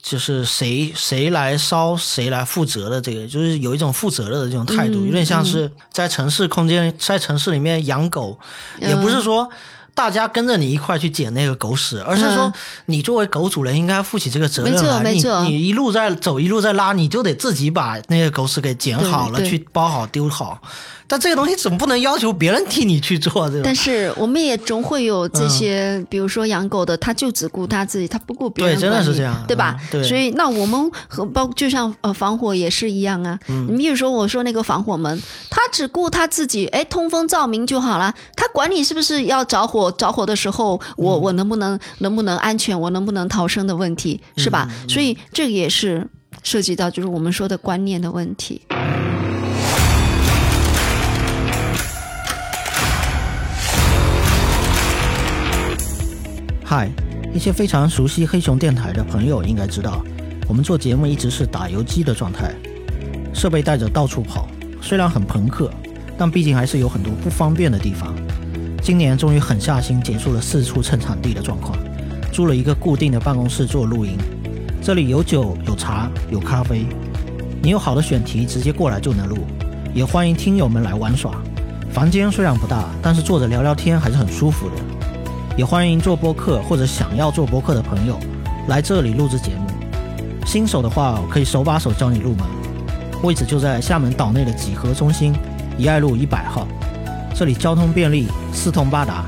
就是谁谁来烧谁来负责的，这个就是有一种负责任的这种态度，有点像是在城市空间，在城市里面养狗，也不是说大家跟着你一块去捡那个狗屎，而是说你作为狗主人应该负起这个责任来。
没错，
你你一路在走，一路在拉，你就得自己把那个狗屎给捡好了，去包好丢好。但这个东西总不能要求别人替你去做，对吧？
但是我们也总会有这些，比如说养狗的，他就只顾他自己，他不顾别人。
对，真的是这样，
对吧？
对。
所以那我们和包就像呃防火也是一样啊。嗯。你比如说我说那个防火门，他只顾他自己，哎，通风照明就好了，他管你是不是要着火，着火的时候我我能不能能不能安全，我能不能逃生的问题，是吧？所以这个也是涉及到就是我们说的观念的问题。
嗨，一些非常熟悉黑熊电台的朋友应该知道，我们做节目一直是打游击的状态，设备带着到处跑，虽然很朋克，但毕竟还是有很多不方便的地方。今年终于狠下心结束了四处蹭场地的状况，租了一个固定的办公室做录音，这里有酒有茶有咖啡，你有好的选题直接过来就能录，也欢迎听友们来玩耍。房间虽然不大，但是坐着聊聊天还是很舒服的。也欢迎做播客或者想要做播客的朋友来这里录制节目。新手的话，可以手把手教你入门。位置就在厦门岛内的几何中心怡爱路一百号。这里交通便利，四通八达，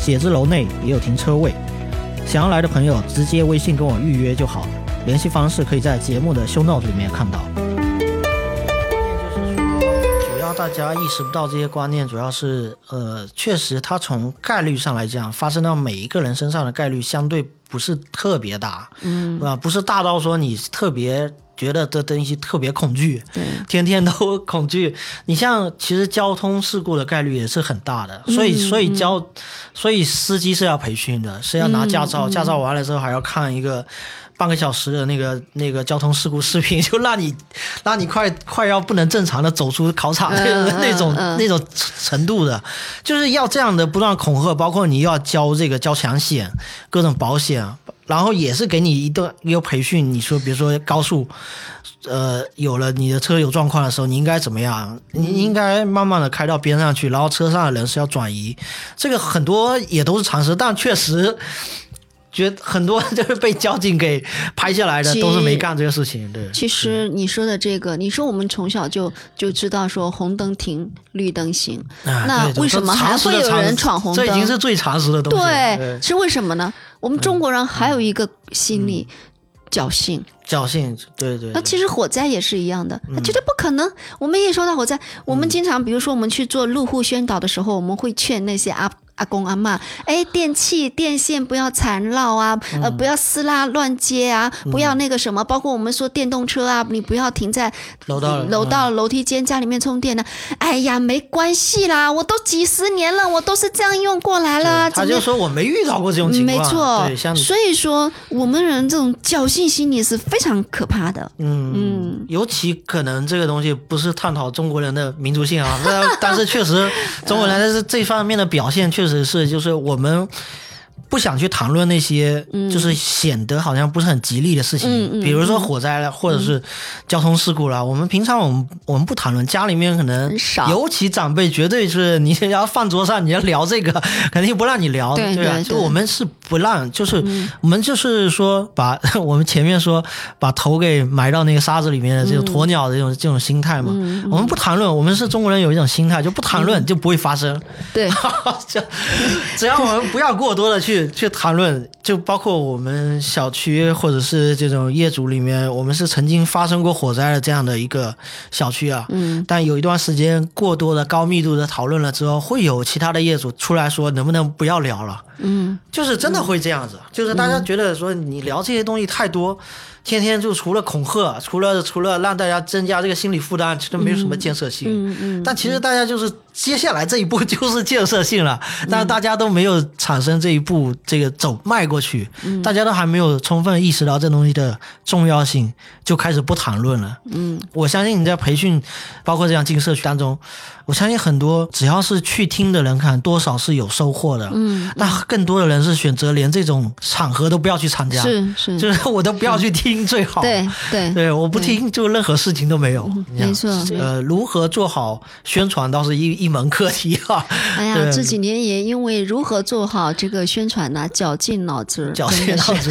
写字楼内也有停车位。想要来的朋友，直接微信跟我预约就好。联系方式可以在节目的 show note 里面看到。大家意识不到这些观念，主要是呃，确实它从概率上来讲，发生到每一个人身上的概率相对不是特别大，嗯，啊，不是大到说你特别觉得这东西特别恐惧，
对，
天天都恐惧。你像其实交通事故的概率也是很大的，所以所以交，所以司机是要培训的，是要拿驾照，驾照完了之后还要看一个。半个小时的那个那个交通事故视频，[LAUGHS] 就让你让你快快要不能正常的走出考场那 [LAUGHS] 那种那种程度的，就是要这样的不断恐吓，包括你要交这个交强险、各种保险，然后也是给你一段一个培训。你说，比如说高速，呃，有了你的车有状况的时候，你应该怎么样？你应该慢慢的开到边上去，然后车上的人是要转移。这个很多也都是常识，但确实。觉得很多就是被交警给拍下来的，都是没干这个事情。对，
其实你说的这个，你说我们从小就就知道说红灯停，绿灯行，那为什么还会有人闯红灯？
这已经是最常识的东
西。对，是为什么呢？我们中国人还有一个心理侥幸，
侥幸，对对。
那其实火灾也是一样的，他绝对不可能。我们一说到火灾，我们经常比如说我们去做路户宣导的时候，我们会劝那些阿。阿公阿妈，哎，电器电线不要缠绕啊，呃，不要撕拉乱接啊，不要那个什么，包括我们说电动车啊，你不要停在
楼道
楼道楼梯间家里面充电的。哎呀，没关系啦，我都几十年了，我都是这样用过来啦。
他就说我没遇到过这种情况，
没错。所以说我们人这种侥幸心理是非常可怕的。
嗯嗯，尤其可能这个东西不是探讨中国人的民族性啊，但是确实中国人在这方面的表现确实。[LAUGHS] 是是，就是我们。不想去谈论那些，就是显得好像不是很吉利的事情，比如说火灾了，或者是交通事故了。我们平常我们我们不谈论，家里面可能尤其长辈绝对是你要饭桌上你要聊这个，[LAUGHS] 肯定不让你聊，对吧？就我们是不让，就是我们就是说把 [LAUGHS] 我们前面说把头给埋到那个沙子里面的这种鸵鸟的这种这种心态嘛。我们不谈论，我们是中国人有一种心态，就不谈论就不会发生。
对，[LAUGHS]
只要我们不要过多的去。去去谈论，就包括我们小区或者是这种业主里面，我们是曾经发生过火灾的这样的一个小区啊。嗯。但有一段时间过多的高密度的讨论了之后，会有其他的业主出来说，能不能不要聊了？嗯。就是真的会这样子，就是大家觉得说你聊这些东西太多。天天就除了恐吓，除了除了让大家增加这个心理负担，其实没有什么建设性。嗯嗯。但其实大家就是接下来这一步就是建设性了，但是大家都没有产生这一步，这个走迈过去，大家都还没有充分意识到这东西的重要性，就开始不谈论了。嗯。我相信你在培训，包括这样进社区当中。我相信很多只要是去听的人，看多少是有收获的。嗯，那更多的人是选择连这种场合都不要去参加。
是是，
就是我都不要去听最好。
对对
对，我不听就任何事情都没有。
没错。
呃，如何做好宣传倒是一一门课题哈。
哎呀，这几年也因为如何做好这个宣传呢，绞尽脑汁。
绞尽脑汁。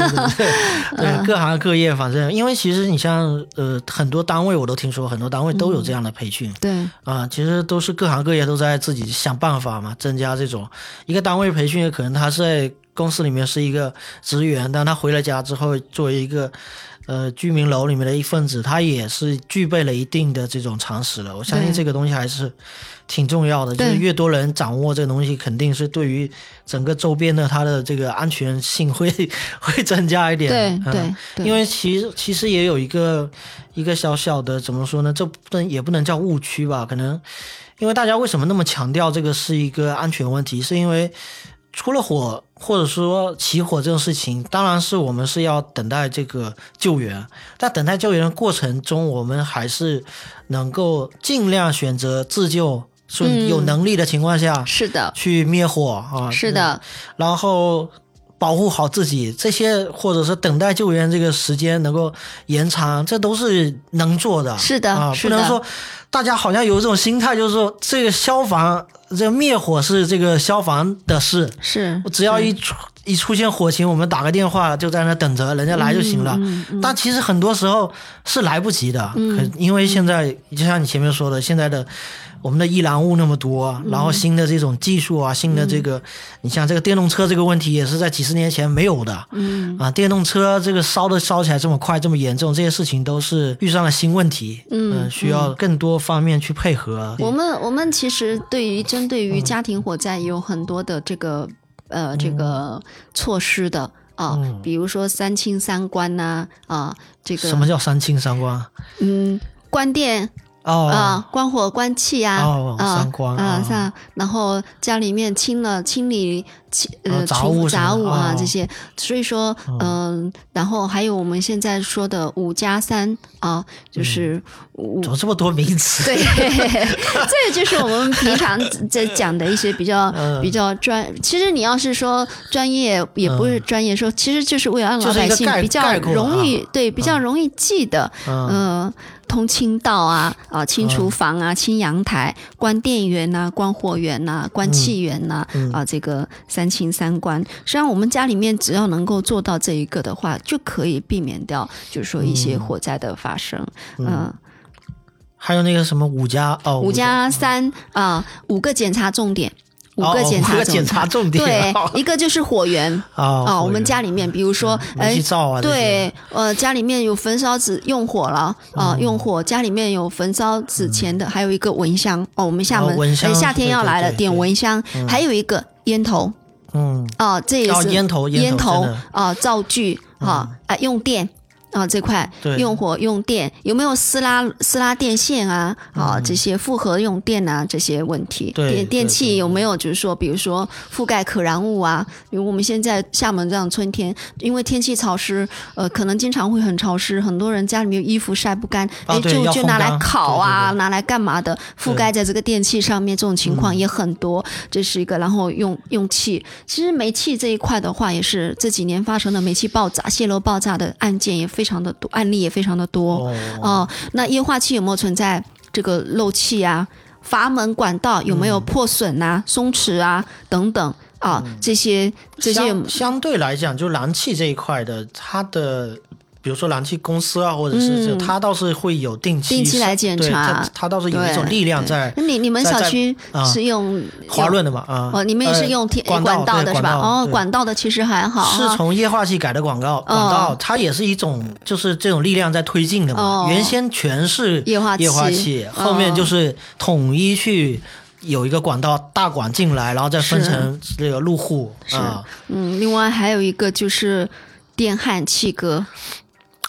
对，[LAUGHS] 各行各业，反正因为其实你像呃很多单位我都听说，很多单位都有这样的培训。
对。
啊，其实都是。是各行各业都在自己想办法嘛，增加这种一个单位培训，可能他是在公司里面是一个职员，但他回了家之后，作为一个呃居民楼里面的一份子，他也是具备了一定的这种常识了。我相信这个东西还是挺重要的，就是越多人掌握这个东西，肯定是对于整个周边的它的这个安全性会 [LAUGHS] 会增加一点。
对
对，因为其实其实也有一个一个小小的怎么说呢？这不能也不能叫误区吧？可能。因为大家为什么那么强调这个是一个安全问题？是因为出了火或者说起火这种事情，当然是我们是要等待这个救援。在等待救援的过程中，我们还是能够尽量选择自救，是有能力的情况下，
是的，
去灭火啊，
是的，
然后保护好自己，这些或者是等待救援这个时间能够延长，这都是能做的。
是的，
啊，不能说。大家好像有一种心态，就是说这个消防、这灭火是这个消防的事，
是
只要一出一出现火情，我们打个电话就在那等着人家来就行了。但其实很多时候是来不及的，可因为现在就像你前面说的，现在的。我们的易燃物那么多，然后新的这种技术啊，新的这个，你像这个电动车这个问题也是在几十年前没有的，嗯。啊，电动车这个烧的烧起来这么快这么严重，这些事情都是遇上了新问题，嗯，需要更多方面去配合。
我们我们其实对于针对于家庭火灾也有很多的这个呃这个措施的啊，比如说三清三关呐啊，这个。
什么叫三清三关？
嗯，关电。啊，关火关气呀，
啊
啊，
像
然后家里面清了清理清呃
杂物
杂物啊这些，所以说嗯，然后还有我们现在说的五加三啊，就是
怎么这么多名词？
对，[LAUGHS] 这个就是我们平常在讲的一些比较 [LAUGHS] 比较专。其实你要是说专业，也不是专业说，其实就是为了让老百姓比较容易对比较容易记得，嗯。通清道啊，啊，清厨房啊，清阳台，关电源呐，关火源呐，关气源呐，啊，这个三清三关。实际上，我们家里面只要能够做到这一个的话，就可以避免掉，就是说一些火灾的发生。嗯，
还有那个什么五加哦，
五加三啊，五个检查重点。五个检查
检查重点，
对，一个就是火源 [LAUGHS] 啊，我们家里面，比如说，
哎，
对，呃，家里面有焚烧纸用火了啊，用火，家里面有焚烧纸钱的，还有一个蚊香哦，我们厦门哎，夏天要来了，点蚊香，还有一个烟头，嗯，啊，这也是
烟头，
烟头啊，灶具啊，哎，用电。啊，这块用火用电有没有撕拉撕拉电线啊？啊，这些复合用电啊，这些问题，电电器有没有就是说，比如说覆盖可燃物啊？比如我们现在厦门这样春天，因为天气潮湿，呃，可能经常会很潮湿，很多人家里面衣服晒不干，哎，就就拿来烤啊，拿来干嘛的？覆盖在这个电器上面，这种情况也很多。这是一个，然后用用气，其实煤气这一块的话，也是这几年发生的煤气爆炸、泄漏爆炸的案件也。非常的多，案例也非常的多哦。那液化气有没有存在这个漏气啊？阀门管道有没有破损啊、松弛啊等等啊？这些这些
相对来讲，就燃气这一块的，它的。比比如说燃气公司啊，或者是这，他倒是会有定期
定期来检查，
他倒是有一种力量在。
那你你们小区是用
华润的吗？啊，
哦，你们也是用天管道的是吧？哦，管道的其实还好，
是从液化气改的广告管道，它也是一种就是这种力量在推进的嘛。原先全是液
化
液化气，后面就是统一去。有一个管道大管进来，然后再分成这个入户啊。
嗯，另外还有一个就是电焊气割。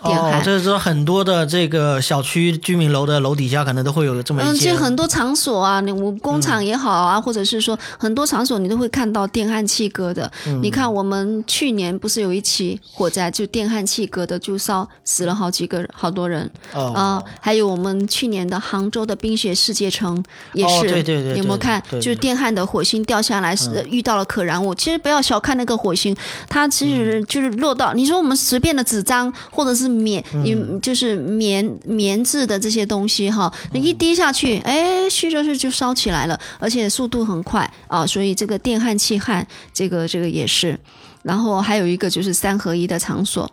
哦，这是说很多的这个小区居民楼的楼底下可能都会有这么一
些。嗯，这很多场所啊，你我工厂也好啊，或者是说很多场所你都会看到电焊气割的。你看我们去年不是有一起火灾，就电焊气割的就烧死了好几个好多人。哦。啊，还有我们去年的杭州的冰雪世界城也是。
对对对。
有没有看？就是电焊的火星掉下来是遇到了可燃物。其实不要小看那个火星，它其实就是落到你说我们随便的纸张或者是。棉，你就是棉棉质的这些东西哈，你一滴下去，哎，虚着是就烧起来了，而且速度很快啊，所以这个电焊气焊，这个这个也是。然后还有一个就是三合一的场所，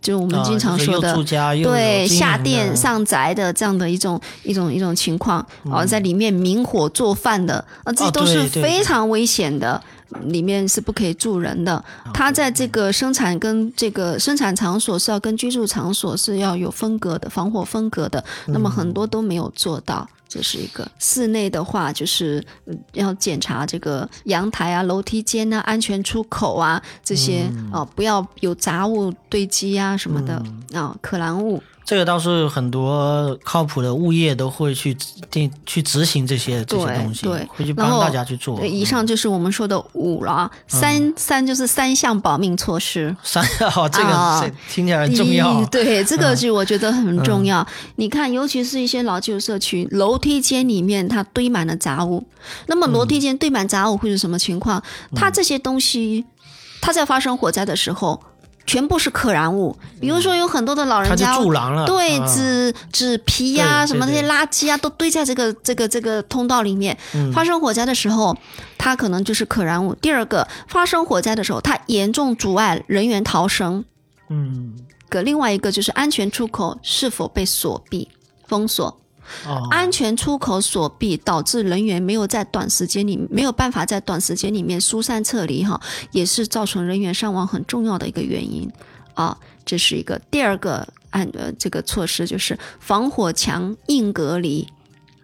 就是我们经常说的，对下店上宅的这样的一种一种一种情况啊，在里面明火做饭的啊，这都是非常危险的。里面是不可以住人的，它在这个生产跟这个生产场所是要跟居住场所是要有分隔的，防火分隔的。那么很多都没有做到，这是一个。室内的话，就是要检查这个阳台啊、楼梯间啊、安全出口啊这些啊，不要有杂物堆积啊什么的啊，可燃物。
这个倒是很多靠谱的物业都会去定去执行这些这些东西，
对，
会去帮大家去做。
对以上就是我们说的五了，三三就是三项保命措施。
三 [LAUGHS] 哦，这个听起来很重要。
对，这个是我觉得很重要。你看，尤其是一些老旧社区，楼梯间里面它堆满了杂物，那么楼梯间堆满杂物会是什么情况？它这些东西，它在发生火灾的时候。全部是可燃物，比如说有很多的老人家，对纸纸皮呀，什么那些垃圾啊，都堆在这个这个这个通道里面。发生火灾的时候，它可能就是可燃物。第二个，发生火灾的时候，它严重阻碍人员逃生。嗯，个另外一个就是安全出口是否被锁闭封锁。安全出口锁闭，导致人员没有在短时间里没有办法在短时间里面疏散撤离，哈，也是造成人员伤亡很重要的一个原因啊。这是一个第二个按呃这个措施就是防火墙硬隔离。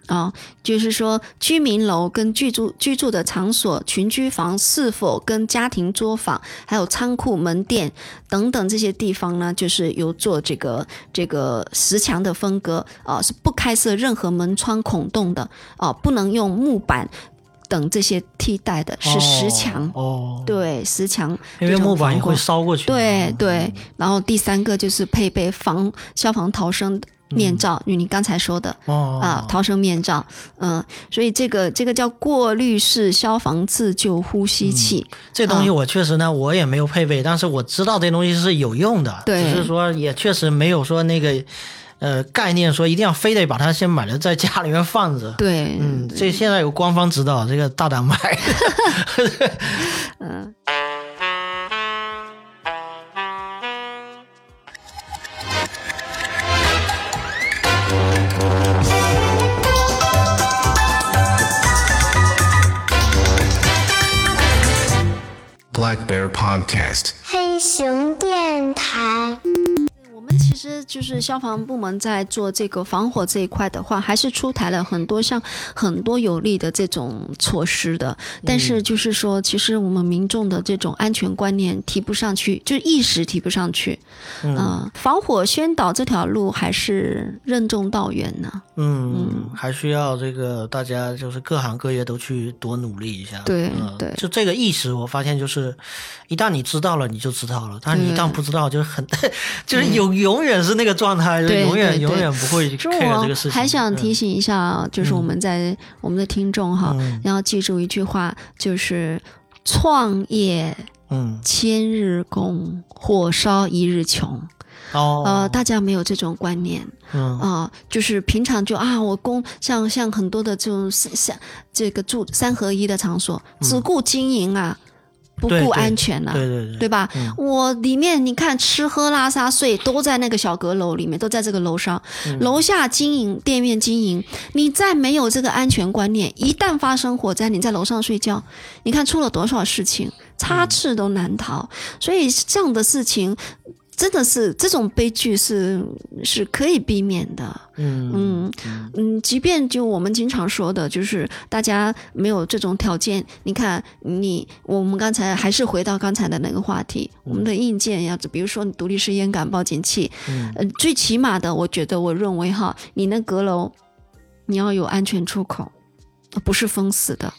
啊，就是说，居民楼跟居住居住的场所、群居房是否跟家庭作坊、还有仓库、门店等等这些地方呢，就是有做这个这个石墙的分割啊，是不开设任何门窗孔洞的啊，不能用木板等这些替代的，是石墙哦。对，石墙，
因为木板会烧过去。
对对，然后第三个就是配备防消防逃生。面罩，就你刚才说的啊，逃生面罩，嗯，所以这个这个叫过滤式消防自救呼吸器。
这东西我确实呢，我也没有配备，但是我知道这东西是有用的，只是说也确实没有说那个呃概念，说一定要非得把它先买了在家里面放着。
对，
嗯，这现在有官方指导，这个大胆买。[LAUGHS] 嗯。
Black Bear Podcast，黑熊电台。我们其实就是消防部门在做这个防火这一块的话，还是出台了很多像很多有利的这种措施的。但是就是说，其实我们民众的这种安全观念提不上去，就意识提不上去。嗯，防火宣导这条路还是任重道远呢。
嗯，还需要这个大家就是各行各业都去多努力一下。
对对，
就这个意识，我发现就是一旦你知道了，你就知道了；但你一旦不知道，就是很 [LAUGHS] 就是有有。永远是那个状态，就永远永远不会 care 这个事情。
还想提醒一下，就是我们在我们的听众哈，要记住一句话，就是创业，嗯，千日功，火烧一日穷。哦，呃，大家没有这种观念，嗯啊，就是平常就啊，我公像像很多的这种三这个住三合一的场所，只顾经营啊。不顾安全了，
对对对，
对吧？我里面你看吃喝拉撒睡都在那个小阁楼里面，都在这个楼上，楼下经营店面经营，你再没有这个安全观念，一旦发生火灾，你在楼上睡觉，你看出了多少事情，插翅都难逃。所以这样的事情。真的是这种悲剧是是可以避免的，嗯嗯嗯，即便就我们经常说的，就是大家没有这种条件，你看你我们刚才还是回到刚才的那个话题，我们的硬件要，比如说你独立式烟感报警器，嗯，最起码的，我觉得我认为哈，你那阁楼你要有安全出口，不是封死的。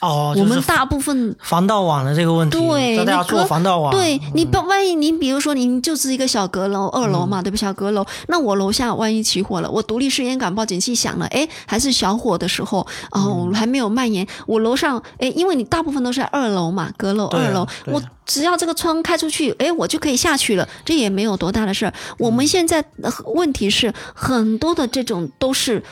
哦，
我们大部分
防盗网的这个问题，
对，
大家做防盗网。
对你不，万一您比如说您就是一个小阁楼，二楼嘛，对不？小阁楼，那我楼下万一起火了，我独立试烟感报警器响了，哎，还是小火的时候，哦，还没有蔓延，我楼上，哎，因为你大部分都是二楼嘛，阁楼二楼，我只要这个窗开出去，哎，我就可以下去了，这也没有多大的事儿。我们现在问题是很多的这种都是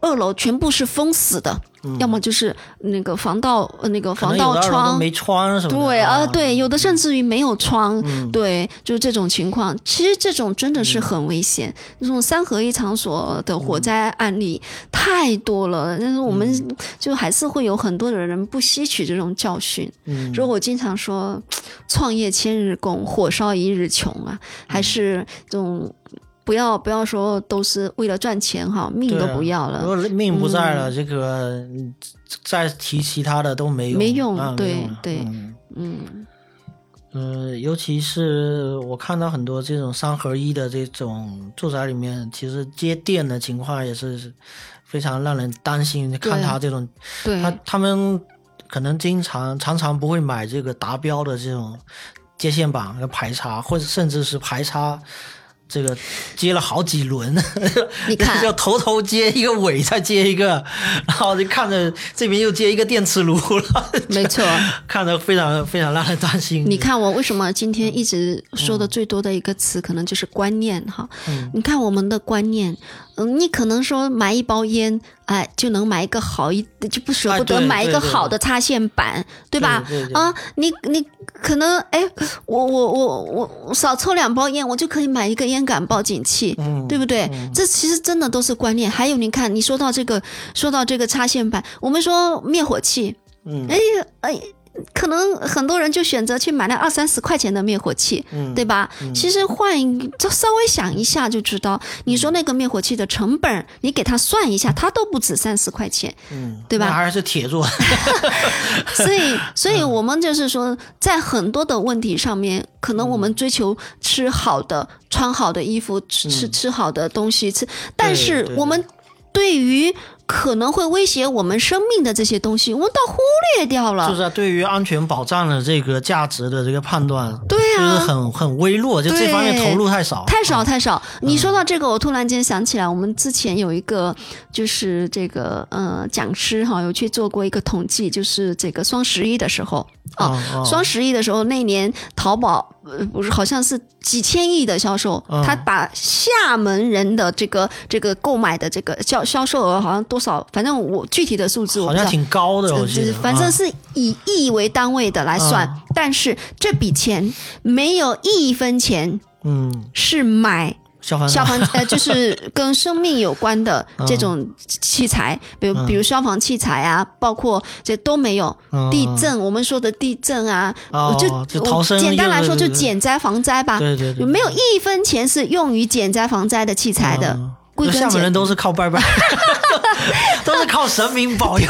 二楼全部是封死的。要么就是那个防盗那个防盗窗
没窗什么的
对啊，对，有的甚至于没有窗，对，就是这种情况。其实这种真的是很危险，这种三合一场所的火灾案例太多了。但是我们就还是会有很多的人不吸取这种教训。所以我经常说，[TSK] 创业千日功，火烧一日穷啊，还是这种。不要不要说都是为了赚钱哈，命都不要了。
如果命不在了，这个再提其他的都没
用。没
用，啊
对对，
嗯嗯，尤其是我看到很多这种三合一的这种住宅里面，其实接电的情况也是非常让人担心。看他这种，他他们可能经常常常不会买这个达标的这种接线板和排插，或者甚至是排插。这个接了好几轮，[LAUGHS]
你看，
要头头接一个尾，再接一个，然后就看着这边又接一个电磁炉了。
没错，[LAUGHS]
看着非常非常让人担心。
你看我为什么今天一直说的最多的一个词，可能就是观念哈。你看我们的观念。嗯，你可能说买一包烟，哎，就能买一个好一，就不舍不得买一个好的插线板，
对
吧？啊，你你可能哎，我我我我少抽两包烟，我就可以买一个烟感报警器，对不对？这其实真的都是观念。还有，你看，你说到这个，说到这个插线板，我们说灭火器，嗯，哎哎。可能很多人就选择去买那二三十块钱的灭火器，对吧？其实换就稍微想一下就知道，你说那个灭火器的成本，你给他算一下，它都不止三十块钱，嗯，对吧？
还是铁做。[LAUGHS]
所以，所以我们就是说，在很多的问题上面，可能我们追求吃好的、穿好的衣服、吃吃好的东西吃，但是我们对于。可能会威胁我们生命的这些东西，我们倒忽略掉了。
就是对于安全保障的这个价值的这个判断，
对
啊，就是很很微弱，就这方面投入太少，
太少太少。你说到这个，我突然间想起来，我们之前有一个就是这个呃讲师哈，有去做过一个统计，就是这个双十一的时候啊，双十一的时候那年淘宝。呃，不是，好像是几千亿的销售，他把厦门人的这个这个购买的这个销销售额好像多少，反正我具体的数字我
好像挺高的，我记得，
反正是以亿为单位的来算，但是这笔钱没有一分钱，嗯，是买。
消防
消防呃，就是跟生命有关的这种器材，比如比如消防器材啊，包括这都没有。地震，我们说的地震啊，
就。
简单来说，就减灾防灾吧。
对对对，
没有一分钱是用于减灾防灾的器材的。
厦门人都是靠拜拜，[LAUGHS] 都是靠神明保佑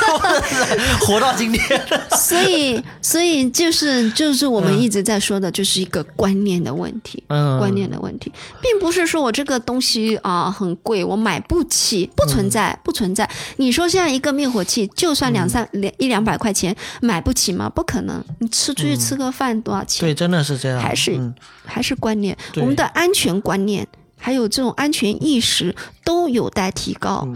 活到今天。
所以，所以就是就是我们一直在说的，就是一个观念的问题。嗯，观念的问题，并不是说我这个东西啊很贵，我买不起，不存在，不存在。你说现在一个灭火器，就算两三两一两百块钱，买不起吗？不可能。你吃出去吃个饭多少钱？
对，真的是这样。
还是还是观念，我们的安全观念。还有这种安全意识都有待提高。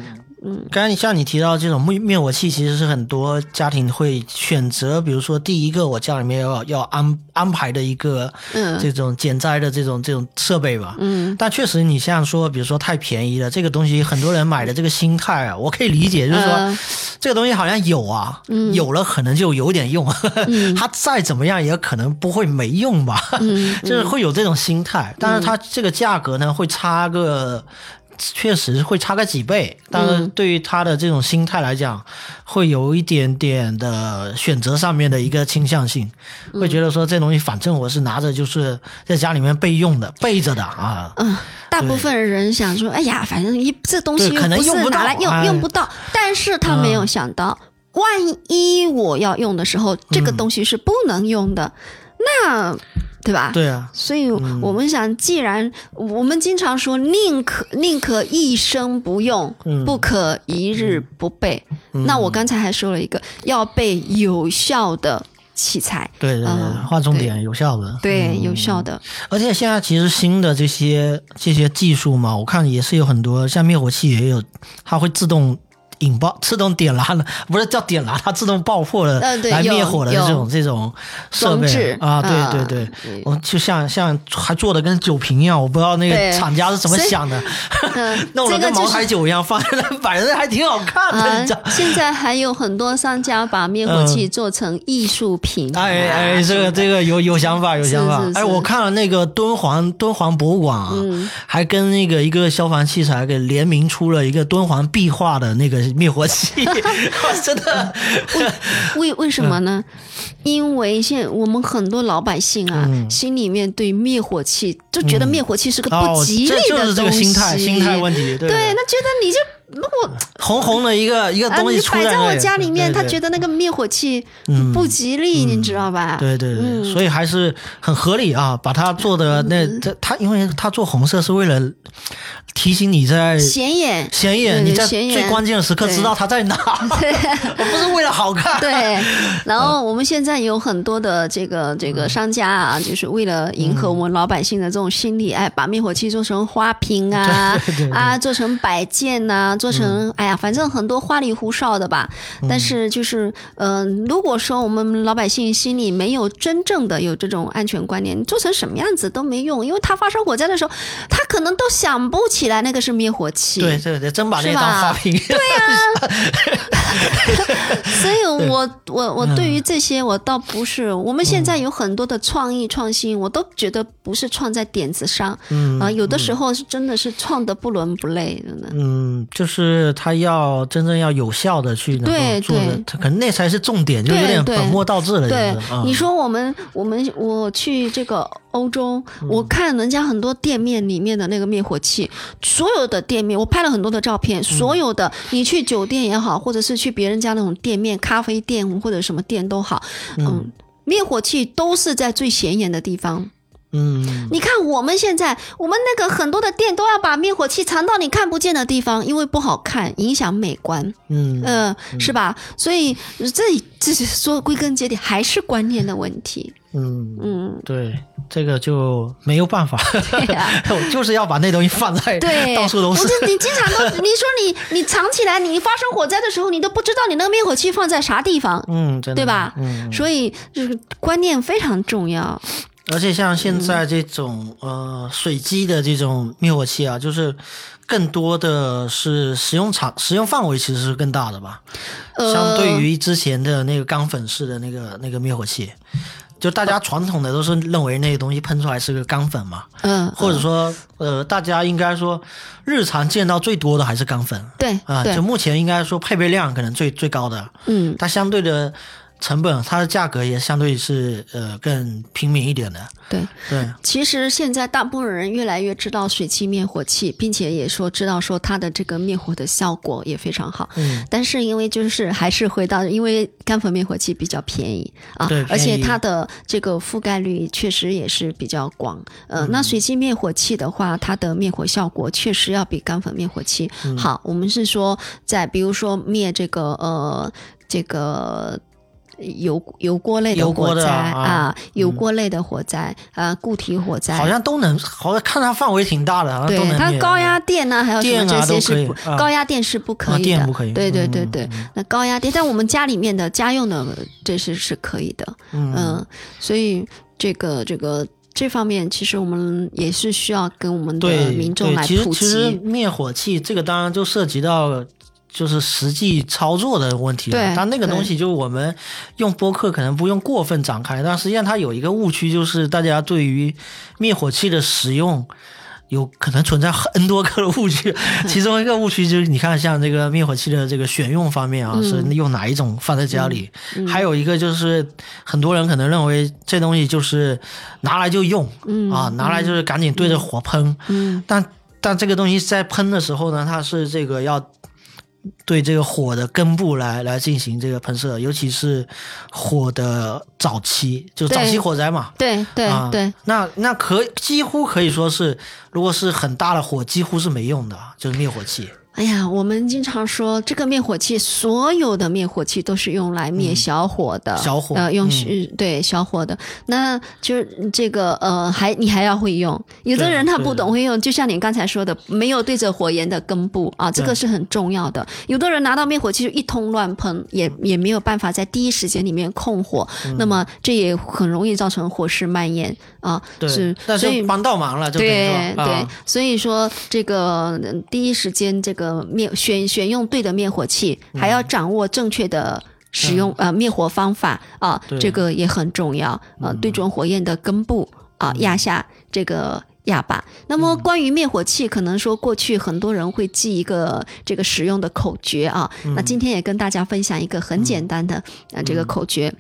刚才你像你提到这种灭灭火器，其实是很多家庭会选择，比如说第一个我家里面要要安安排的一个，嗯，这种减灾的这种这种设备吧，
嗯，
但确实你像说，比如说太便宜了，这个东西很多人买的这个心态啊，我可以理解，就是说这个东西好像有啊，有了可能就有点用，[LAUGHS] 它再怎么样也可能不会没用吧，[LAUGHS] 就是会有这种心态，但是它这个价格呢会差个。确实会差个几倍，但是对于他的这种心态来讲，会有一点点的选择上面的一个倾向性，会觉得说这东西反正我是拿着就是在家里面备用的备着的啊。
嗯，大部分人想说，哎呀，反正一这东西
可能用不
拿来用用不到，但是他没有想到，万一我要用的时候，这个东西是不能用的，那。对吧？
对啊，
所以我们想，既然我们经常说宁可宁可一生不用，不可一日不备。那我刚才还说了一个，要备有效的器材。
对对对，划重点，有效的。
对，有效的。
而且现在其实新的这些这些技术嘛，我看也是有很多，像灭火器也有，它会自动。引爆自动点燃了，不是叫点燃，它自动爆破的来灭火的这种这种设备啊，对对对，我就像像还做的跟酒瓶一样，我不知道那个厂家是怎么想的，[LAUGHS] 弄了跟茅台酒一样放在那摆着，还挺好看的。
现在还有很多商家把灭火器做成艺术品，
哎哎，这个这个有有想法有想法。哎，我看了那个敦煌敦煌博物馆啊，还跟那个一个消防器材给联名出了一个敦煌壁画的那个。灭火器，[LAUGHS] 真的，
为为什么呢？因为现我们很多老百姓啊，心里面对灭火器就觉得灭火器是个不吉利的
东西，就是这个心态，心态问题。对，
那觉得你就。我
红红的一个一个东西出来
摆在我家里面，他觉得那个灭火器不吉利，你知道吧？
对对对，所以还是很合理啊，把它做的那这他，因为他做红色是为了提醒你在
显眼。
显眼，你在最关键的时刻知道它在哪，[LAUGHS] 我不是为了好看。
对，[LAUGHS] 然后我们现在有很多的这个这个商家啊，就是为了迎合我们老百姓的这种心理，哎，把灭火器做成花瓶啊 [LAUGHS] 啊，做成摆件呐。做成哎呀，反正很多花里胡哨的吧。但是就是，嗯，如果说我们老百姓心里没有真正的有这种安全观念，做成什么样子都没用，因为他发生火灾的时候，他可能都想不起来那个是灭火器。
对对对，真把那当花瓶。
对呀。[LAUGHS] 所以，我我我对于这些，我倒不是。我们现在有很多的创意创新，我都觉得不是创在点子上，啊，有的时候是真的是创的不伦不类的呢。
嗯，就是。是他要真正要有效的去能够做的，他可能那才是重点，就有点本末倒置了。
对，你说我们我们我去这个欧洲，我看人家很多店面里面的那个灭火器，所有的店面我拍了很多的照片，所有的你去酒店也好，或者是去别人家那种店面、咖啡店或者什么店都好，嗯，灭火器都是在最显眼的地方。
嗯，
你看我们现在，我们那个很多的店都要把灭火器藏到你看不见的地方，因为不好看，影响美观。
嗯，
呃，是吧？所以这这是说归根结底还是观念的问题。
嗯嗯，对，这个就没有办法。
对 [LAUGHS]
就是要把那东西放在
对
到处都是。不
是你经常都 [LAUGHS] 你说你你藏起来，你发生火灾的时候，你都不知道你那个灭火器放在啥地方。
嗯，
对吧？
嗯，
所以就是观念非常重要。
而且像现在这种呃水机的这种灭火器啊，就是更多的是使用场使用范围其实是更大的吧，相对于之前的那个钢粉式的那个那个灭火器，就大家传统的都是认为那个东西喷出来是个钢粉嘛，
嗯，
或者说呃大家应该说日常见到最多的还是钢粉，
对
啊，就目前应该说配备量可能最最高的，
嗯，
它相对的。成本，它的价格也相对是呃更平民一点的。
对
对，
其实现在大部分人越来越知道水汽灭火器，并且也说知道说它的这个灭火的效果也非常好。
嗯。
但是因为就是还是回到，因为干粉灭火器比较便宜啊，
对，
而且它的这个覆盖率确实也是比较广。呃，那水汽灭火器的话，它的灭火效果确实要比干粉灭火器好。我们是说在比如说灭这个呃这个。油油锅类的火灾啊，油锅类的火灾啊，固体火灾，
好像都能，好像看它范围挺大的，
对，它高压电呢，还有什么这些是高压
电
是不可以的，
不可以，
对对对对，那高压电，但我们家里面的家用的这是是可以的，嗯，所以这个这个这方面，其实我们也是需要跟我们的民众来
普及。其实灭火器这个当然就涉及到。就是实际操作的问题了，但那个东西就是我们用播客可能不用过分展开，但实际上它有一个误区，就是大家对于灭火器的使用有可能存在很多个误区。其中一个误区就是，你看像这个灭火器的这个选用方面啊，是用哪一种放在家里？还有一个就是很多人可能认为这东西就是拿来就用，啊，拿来就是赶紧对着火喷。但但这个东西在喷的时候呢，它是这个要。对这个火的根部来来进行这个喷射，尤其是火的早期，就早期火灾嘛。
对对对，
那那可几乎可以说是，如果是很大的火，几乎是没用的，就是灭火器。
哎呀，我们经常说这个灭火器，所有的灭火器都是用来灭小火的，
小火
呃，用对小火的。那就是这个呃，还你还要会用。有的人他不懂会用，就像你刚才说的，没有对着火焰的根部啊，这个是很重要的。有的人拿到灭火器就一通乱喷，也也没有办法在第一时间里面控火，那么这也很容易造成火势蔓延啊。是，
所以帮倒忙了，
对对，所以说这个第一时间这个。呃，灭选选用对的灭火器，还要掌握正确的使用呃灭火方法啊，这个也很重要啊。对准火焰的根部啊，压下这个压把。那么关于灭火器，可能说过去很多人会记一个这个使用的口诀啊。那今天也跟大家分享一个很简单的啊这个口诀，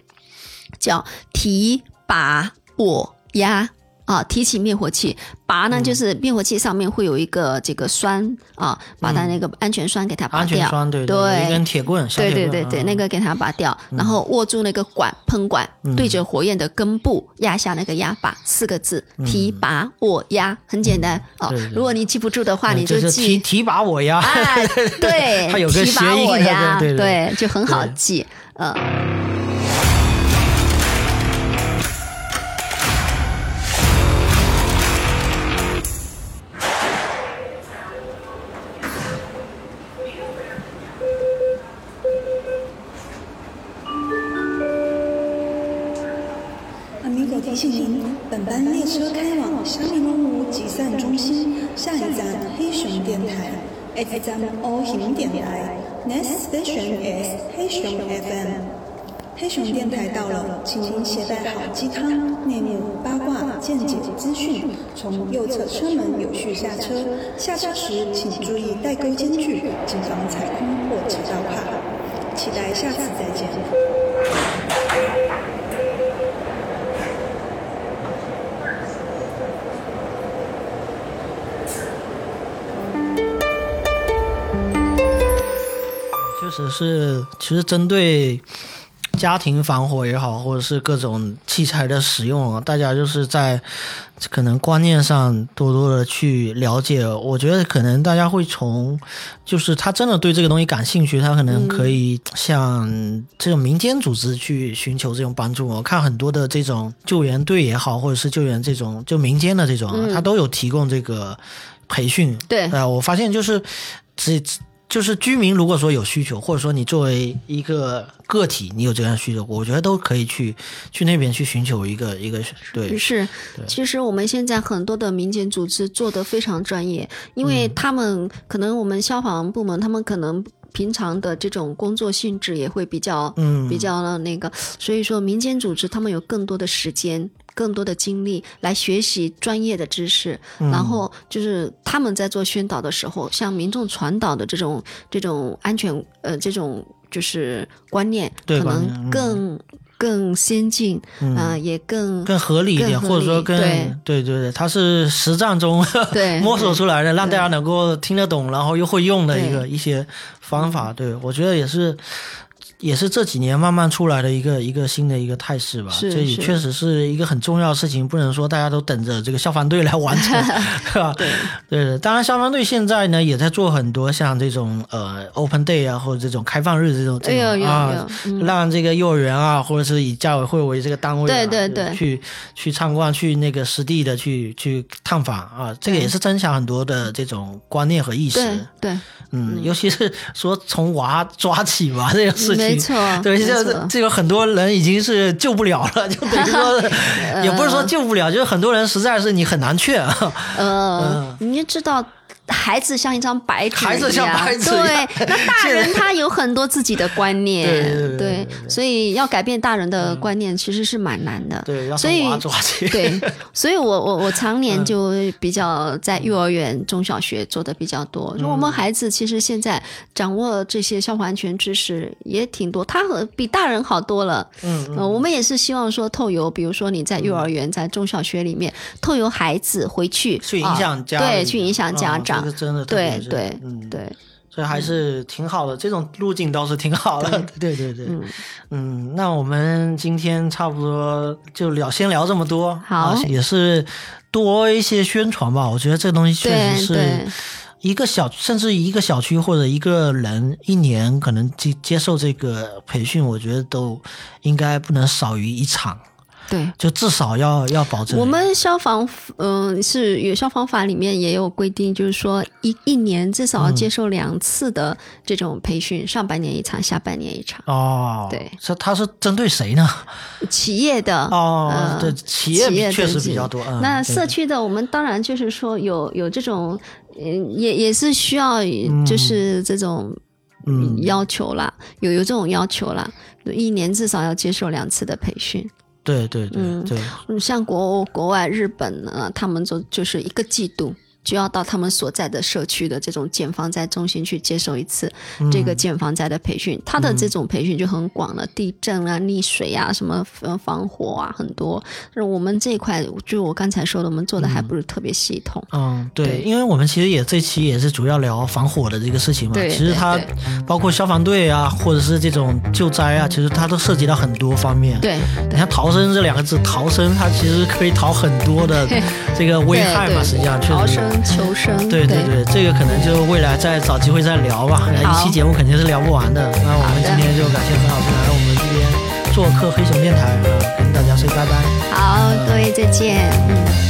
叫提拔我压。啊，提起灭火器，拔呢就是灭火器上面会有一个这个栓啊，把它那个安全栓给它拔掉。安
全栓对对，一根铁棍。
对对对对，那个给它拔掉，然后握住那个管喷管，对着火焰的根部压下那个压把，四个字：提拔我压，很简单哦。如果你记不住的话，你
就
记
提提拔我压。[LAUGHS]
对，
它有个
提拔我压，
对，
就很好记，嗯。
开往香米东路集散中心，下一站黑熊电台。At 站 O 熊电台，Next station is 黑熊 FM。黑熊电台到了，请您携带好鸡汤、内幕、八卦、见解资讯，从右侧车门有序下车。下车时请注意带钩间距，谨防踩空或挤到卡。期待下次再见。
只是其实针对家庭防火也好，或者是各种器材的使用，大家就是在可能观念上多多的去了解。我觉得可能大家会从，就是他真的对这个东西感兴趣，他可能可以向这种民间组织去寻求这种帮助。我看很多的这种救援队也好，或者是救援这种就民间的这种，他都有提供这个培训。
对，
啊，我发现就是这。就是居民如果说有需求，或者说你作为一个个体，你有这样需求，我觉得都可以去去那边去寻求一个一个对。
是，其实我们现在很多的民间组织做得非常专业，因为他们可能我们消防部门，他们可能平常的这种工作性质也会比较嗯比较的那个，所以说民间组织他们有更多的时间。更多的精力来学习专业的知识，然后就是他们在做宣导的时候，向民众传导的这种这种安全呃这种就是观念，可能更更先进，呃也更
更合理一点，或者说更对。对对，它是实战中 [LAUGHS] 摸索出来的，让大家能够听得懂，然后又会用的一个一些方法。对我觉得也是。也是这几年慢慢出来的一个一个新的一个态势吧。这也确实是一个很重要的事情，不能说大家都等着这个消防队来完成，[LAUGHS] 是吧？对对，当然消防队现在呢也在做很多像这种呃 open day 啊，或者这种开放日这种这种啊，让这个幼儿园啊，或者是以家委会为这个单位，
对对对，
去去参观，去那个实地的去去探访啊，这个也是增强很多的这种观念和意识。
对，
嗯，尤其是说从娃抓起吧这个事情。
没错，
对，这这个很多人已经是救不了了，就等于说，[LAUGHS] 也不是说救不了，就是很多人实在是你很难劝。
呃，[LAUGHS] 你知道。孩子像一张白纸
一样，
对，那大人他有很多自己的观念，对，所以要改变大人的观念其实是蛮难的，
对，
所以
对，
所以我我我常年就比较在幼儿园、中小学做的比较多。就我们孩子其实现在掌握这些消防安全知识也挺多，他和比大人好多了。嗯嗯，我们也是希望说透由，比如说你在幼儿园、在中小学里面透由孩子回去
去影响家，
对，去影响家长。
这个真的
对对嗯对，
所以还是挺好的，这种路径倒是挺好的。[LAUGHS] 对对对，嗯，那我们今天差不多就聊，先聊这么多。
好，
也是多一些宣传吧。我觉得这东西确实是一个小，甚至一个小区或者一个人一年可能接接受这个培训，我觉得都应该不能少于一场。
对，
就至少要要保证。
我们消防，嗯，是有消防法里面也有规定，就是说一一年至少要接受两次的这种培训，上半年一场，下半年一场。
哦，
对，
这他是针对谁呢？
企业的
哦，对，企业确实比较多。
那社区的，我们当然就是说有有这种，嗯，也也是需要就是这种要求啦，有有这种要求啦，一年至少要接受两次的培训。
对对对对，
嗯，像国国外日本呢，他们就就是一个季度。就要到他们所在的社区的这种减防灾中心去接受一次这个减防灾的培训，他的这种培训就很广了，地震啊、溺水啊、什么防火啊，很多。那我们这一块，就我刚才说的，我们做的还不是特别系统。
嗯，对，因为我们其实也这期也是主要聊防火的这个事情嘛。
对，
其实它包括消防队啊，或者是这种救灾啊，其实它都涉及到很多方面。
对，
你看逃生这两个字，逃生它其实可以逃很多的这个危害嘛，实际上确实。
求生，
对对对，这个可能就未来再找机会再聊吧。一期节目肯定是聊不完的。那我们今天就感谢何老师来我们这边做客黑熊电台啊，跟大家说拜拜。
好，各位再见。嗯。